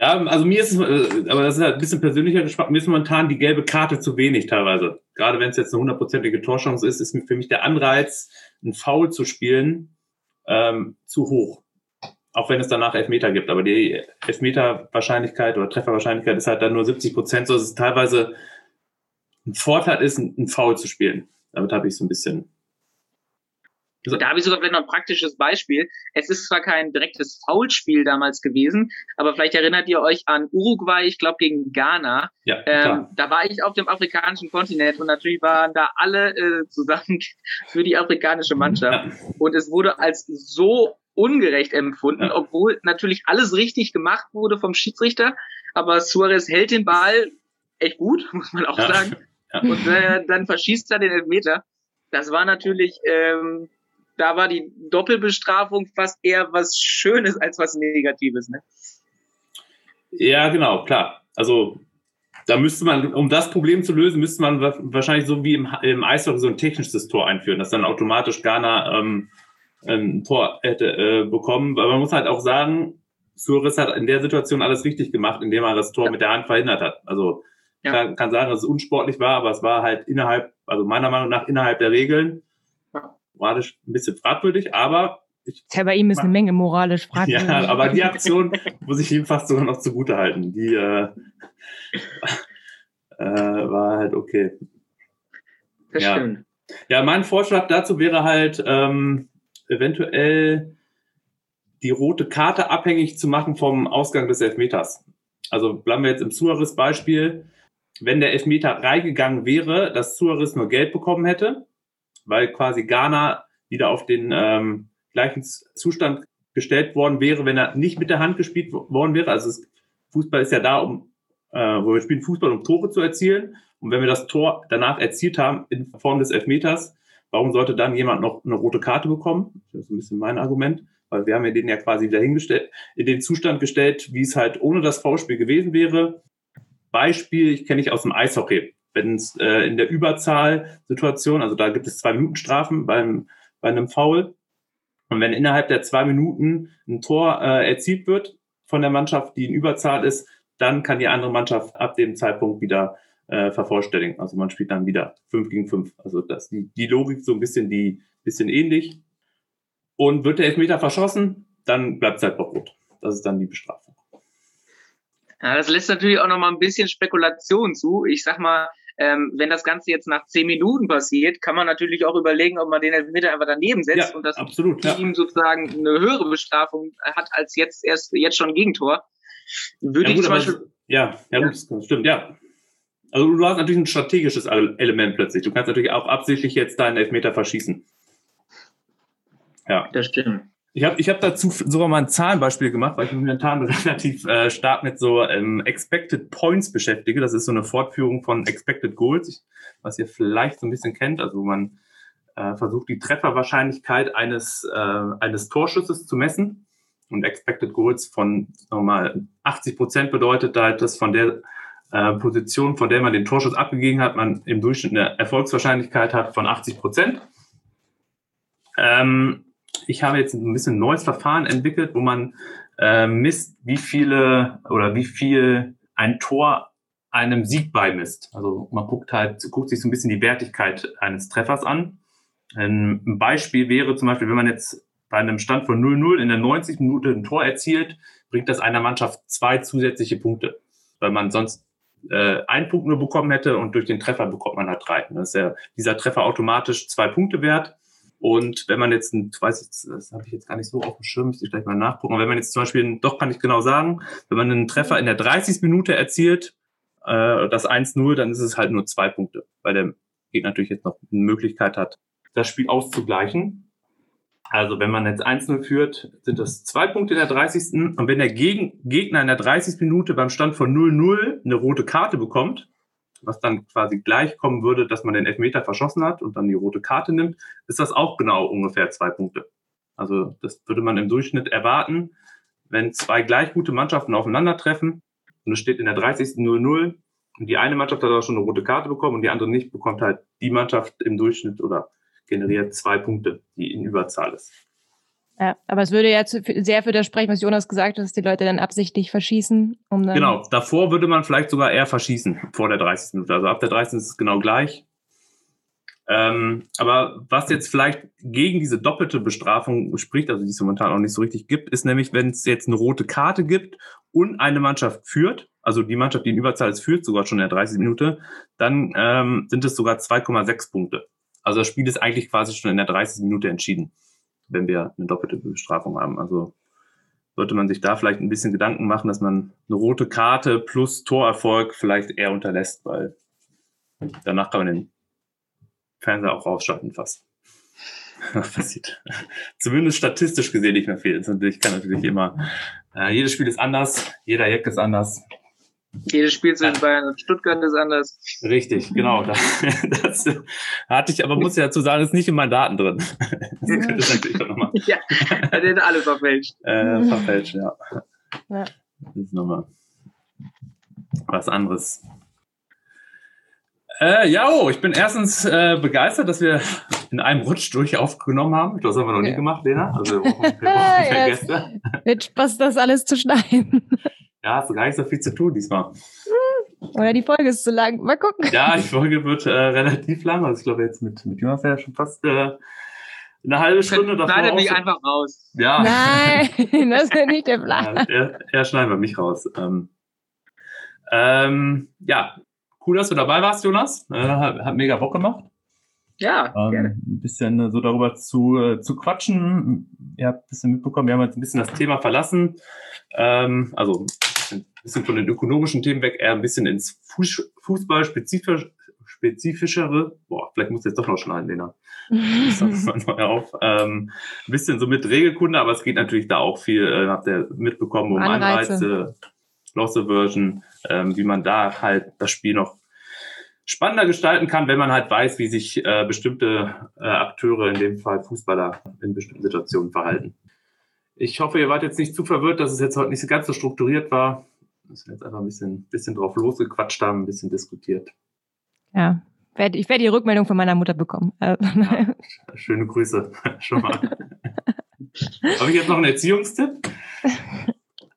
ja, also mir ist es, äh, aber das ist halt ein bisschen persönlicher Geschmack, mir ist momentan die gelbe Karte zu wenig teilweise. Gerade wenn es jetzt eine hundertprozentige Torchance ist, ist für mich der Anreiz, ein Foul zu spielen, ähm, zu hoch. Auch wenn es danach Elfmeter gibt. Aber die Elfmeter-Wahrscheinlichkeit oder Trefferwahrscheinlichkeit ist halt dann nur 70 Prozent, so dass es teilweise ein Vorteil ist, ein Foul zu spielen. Damit habe ich so ein bisschen also da habe ich sogar vielleicht noch ein praktisches Beispiel. Es ist zwar kein direktes Foulspiel damals gewesen, aber vielleicht erinnert ihr euch an Uruguay, ich glaube gegen Ghana. Ja, ähm, da war ich auf dem afrikanischen Kontinent und natürlich waren da alle äh, zusammen für die afrikanische Mannschaft. Ja. Und es wurde als so ungerecht empfunden, ja. obwohl natürlich alles richtig gemacht wurde vom Schiedsrichter. Aber Suarez hält den Ball echt gut, muss man auch ja. sagen. Und äh, dann verschießt er den Elfmeter. Das war natürlich ähm, da war die Doppelbestrafung fast eher was Schönes als was Negatives. Ne? Ja, genau, klar. Also da müsste man, um das Problem zu lösen, müsste man wahrscheinlich so wie im, im Eishockey so ein technisches Tor einführen, dass dann automatisch Ghana ähm, ein Tor hätte äh, bekommen. Aber man muss halt auch sagen, Suarez hat in der Situation alles richtig gemacht, indem er das Tor ja. mit der Hand verhindert hat. Also ja. kann, kann sagen, dass es unsportlich war, aber es war halt innerhalb, also meiner Meinung nach innerhalb der Regeln moralisch ein bisschen fragwürdig, aber ich, ja, bei ihm ist eine Menge moralisch fragwürdig. Ja, aber die Aktion muss ich ihm fast sogar noch zugute halten. Die äh, äh, war halt okay. Das ja. stimmt. Ja, mein Vorschlag dazu wäre halt ähm, eventuell die rote Karte abhängig zu machen vom Ausgang des Elfmeters. Also bleiben wir jetzt im Suarez-Beispiel. Wenn der Elfmeter reingegangen wäre, dass Suarez nur Geld bekommen hätte, weil quasi Ghana wieder auf den ähm, gleichen Zustand gestellt worden wäre, wenn er nicht mit der Hand gespielt worden wäre. Also es, Fußball ist ja da, um äh, wo wir spielen Fußball, um Tore zu erzielen. Und wenn wir das Tor danach erzielt haben in Form des Elfmeters, warum sollte dann jemand noch eine rote Karte bekommen? Das ist ein bisschen mein Argument, weil wir haben ja den ja quasi wieder hingestellt, in den Zustand gestellt, wie es halt ohne das V-Spiel gewesen wäre. Beispiel, ich kenne ich aus dem Eishockey wenn es äh, in der Überzahlsituation, also da gibt es zwei Minuten Strafen beim, bei einem Foul. Und wenn innerhalb der zwei Minuten ein Tor äh, erzielt wird von der Mannschaft, die in Überzahl ist, dann kann die andere Mannschaft ab dem Zeitpunkt wieder äh, vervollständigen. Also man spielt dann wieder fünf gegen fünf. Also das die, die Logik so ein bisschen die bisschen ähnlich. Und wird der Elfmeter verschossen, dann bleibt es halt noch rot. Das ist dann die Bestrafung. Ja, das lässt natürlich auch noch mal ein bisschen Spekulation zu. Ich sag mal, ähm, wenn das Ganze jetzt nach zehn Minuten passiert, kann man natürlich auch überlegen, ob man den Elfmeter einfach daneben setzt ja, und das absolut, ja. ihm sozusagen eine höhere Bestrafung hat als jetzt erst jetzt schon ein Gegentor. Würde ja, gut, ich zum Beispiel. Ja, ja, gut, das stimmt, ja. Also du hast natürlich ein strategisches Element plötzlich. Du kannst natürlich auch absichtlich jetzt deinen Elfmeter verschießen. Ja. Das stimmt. Ich habe ich hab dazu sogar mal ein Zahlenbeispiel gemacht, weil ich mich momentan relativ äh, stark mit so ähm, Expected Points beschäftige. Das ist so eine Fortführung von Expected Goals, was ihr vielleicht so ein bisschen kennt. Also man äh, versucht, die Trefferwahrscheinlichkeit eines, äh, eines Torschusses zu messen. Und Expected Goals von nochmal 80 Prozent bedeutet halt, dass von der äh, Position, von der man den Torschuss abgegeben hat, man im Durchschnitt eine Erfolgswahrscheinlichkeit hat von 80 Prozent. Ähm, ich habe jetzt ein bisschen neues Verfahren entwickelt, wo man äh, misst, wie viele oder wie viel ein Tor einem Sieg beimisst. Also man guckt halt, guckt sich so ein bisschen die Wertigkeit eines Treffers an. Ein Beispiel wäre zum Beispiel, wenn man jetzt bei einem Stand von 0-0 in der 90. Minute ein Tor erzielt, bringt das einer Mannschaft zwei zusätzliche Punkte, weil man sonst äh, einen Punkt nur bekommen hätte und durch den Treffer bekommt man halt drei. Das ist ja dieser Treffer automatisch zwei Punkte wert. Und wenn man jetzt, ein, weiß ich, das habe ich jetzt gar nicht so auf dem Schirm, müsste ich gleich mal nachgucken. Aber wenn man jetzt zum Beispiel, doch kann ich genau sagen, wenn man einen Treffer in der 30. Minute erzielt, äh, das 1-0, dann ist es halt nur zwei Punkte, weil der Gegner natürlich jetzt noch eine Möglichkeit hat, das Spiel auszugleichen. Also wenn man jetzt 1-0 führt, sind das zwei Punkte in der 30. Und wenn der Gegen Gegner in der 30. Minute beim Stand von 0-0 eine rote Karte bekommt, was dann quasi gleich kommen würde, dass man den Elfmeter verschossen hat und dann die rote Karte nimmt, ist das auch genau ungefähr zwei Punkte. Also das würde man im Durchschnitt erwarten, wenn zwei gleich gute Mannschaften aufeinandertreffen und es steht in der 30. 0-0 und die eine Mannschaft hat auch schon eine rote Karte bekommen und die andere nicht, bekommt halt die Mannschaft im Durchschnitt oder generiert zwei Punkte, die in Überzahl ist. Ja, aber es würde ja sehr für das sprechen, was Jonas gesagt hat, dass die Leute dann absichtlich verschießen. Um dann genau, davor würde man vielleicht sogar eher verschießen, vor der 30. Minute. Also ab der 30. ist es genau gleich. Ähm, aber was jetzt vielleicht gegen diese doppelte Bestrafung spricht, also die es momentan auch nicht so richtig gibt, ist nämlich, wenn es jetzt eine rote Karte gibt und eine Mannschaft führt, also die Mannschaft, die in Überzahl ist, führt sogar schon in der 30. Minute, dann ähm, sind es sogar 2,6 Punkte. Also das Spiel ist eigentlich quasi schon in der 30. Minute entschieden, wenn wir eine doppelte Bestrafung haben. Also sollte man sich da vielleicht ein bisschen Gedanken machen, dass man eine rote Karte plus Torerfolg vielleicht eher unterlässt, weil danach kann man den Fernseher auch rausschalten fast. passiert. Zumindest statistisch gesehen nicht mehr viel. Natürlich, kann natürlich immer, äh, jedes Spiel ist anders, jeder Jack ist anders. Jedes Spiel zwischen Bayern und Stuttgart ist anders. Richtig, genau. Das, das hatte ich, aber muss ich dazu sagen, ist nicht in meinen Daten drin. Das könnte ich natürlich auch nochmal. Ja, das ist alles verfälscht. Äh, verfälscht, ja. ja. Das ist nochmal was anderes. Äh, ja, oh, ich bin erstens äh, begeistert, dass wir in einem Rutsch durch aufgenommen haben. Das haben wir noch nie gemacht, Lena. Also wir brauchen, wir brauchen Gäste. Wird Spaß, das alles zu schneiden. Ja, hast du gar nicht so viel zu tun diesmal. Oder die Folge ist zu lang. Mal gucken. Ja, die Folge wird äh, relativ lang. Also ich glaube jetzt mit, mit Jonas ja schon fast äh, eine halbe Stunde davor. Schneidet mich einfach raus. Ja. Nein, das ist nicht der Plan. Ja, er, er schneiden wir mich raus. Ähm, ähm, ja, cool, dass du dabei warst, Jonas. Äh, hat, hat, mega Bock gemacht. Ja, ähm, gerne. Ein bisschen so darüber zu, äh, zu quatschen. Ihr habt ein bisschen mitbekommen, wir haben jetzt ein bisschen das Thema verlassen. Ähm, also bisschen von den ökonomischen Themen weg, eher ein bisschen ins Fußball spezifisch, spezifischere. Boah, vielleicht muss jetzt doch noch schneiden, Lena. neu auf. Ähm, ein bisschen so mit Regelkunde, aber es geht natürlich da auch viel, äh, habt ihr mitbekommen, um Anreize, Anreize Loss Aversion, ähm, wie man da halt das Spiel noch spannender gestalten kann, wenn man halt weiß, wie sich äh, bestimmte äh, Akteure, in dem Fall Fußballer, in bestimmten Situationen verhalten. Ich hoffe, ihr wart jetzt nicht zu verwirrt, dass es jetzt heute nicht so ganz so strukturiert war. Dass wir jetzt einfach ein bisschen, bisschen drauf losgequatscht haben, ein bisschen diskutiert. Ja, ich werde die Rückmeldung von meiner Mutter bekommen. Ja, schöne Grüße schon mal. Habe ich jetzt noch einen Erziehungstipp?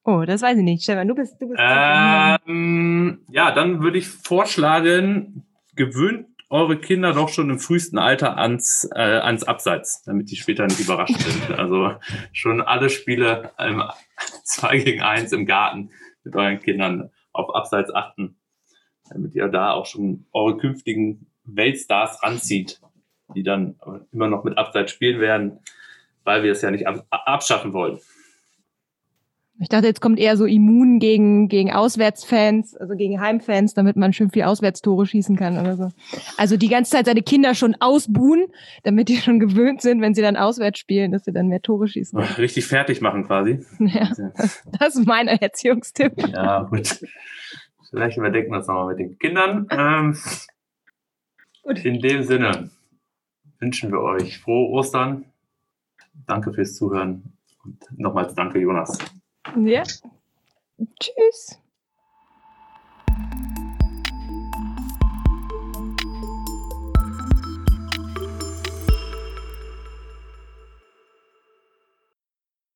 Oh, das weiß ich nicht. Stefan, du bist. Du bist ähm, ja, dann würde ich vorschlagen, gewöhnt eure Kinder doch schon im frühesten Alter ans, äh, ans Abseits, damit die später nicht überrascht sind. Also schon alle Spiele im 2 gegen 1 im Garten mit euren Kindern auf Abseits achten, damit ihr da auch schon eure künftigen Weltstars ranzieht, die dann immer noch mit Abseits spielen werden, weil wir es ja nicht abschaffen wollen. Ich dachte, jetzt kommt eher so immun gegen, gegen Auswärtsfans, also gegen Heimfans, damit man schön viel Auswärtstore schießen kann oder so. Also die ganze Zeit seine Kinder schon ausbuhen, damit die schon gewöhnt sind, wenn sie dann auswärts spielen, dass sie dann mehr Tore schießen. Richtig fertig machen quasi. Ja, das ist mein Erziehungstipp. Ja, gut. Vielleicht überdenken wir das nochmal mit den Kindern. Ähm, gut. In dem Sinne wünschen wir euch frohe Ostern. Danke fürs Zuhören und nochmals danke, Jonas. Ja. Tschüss.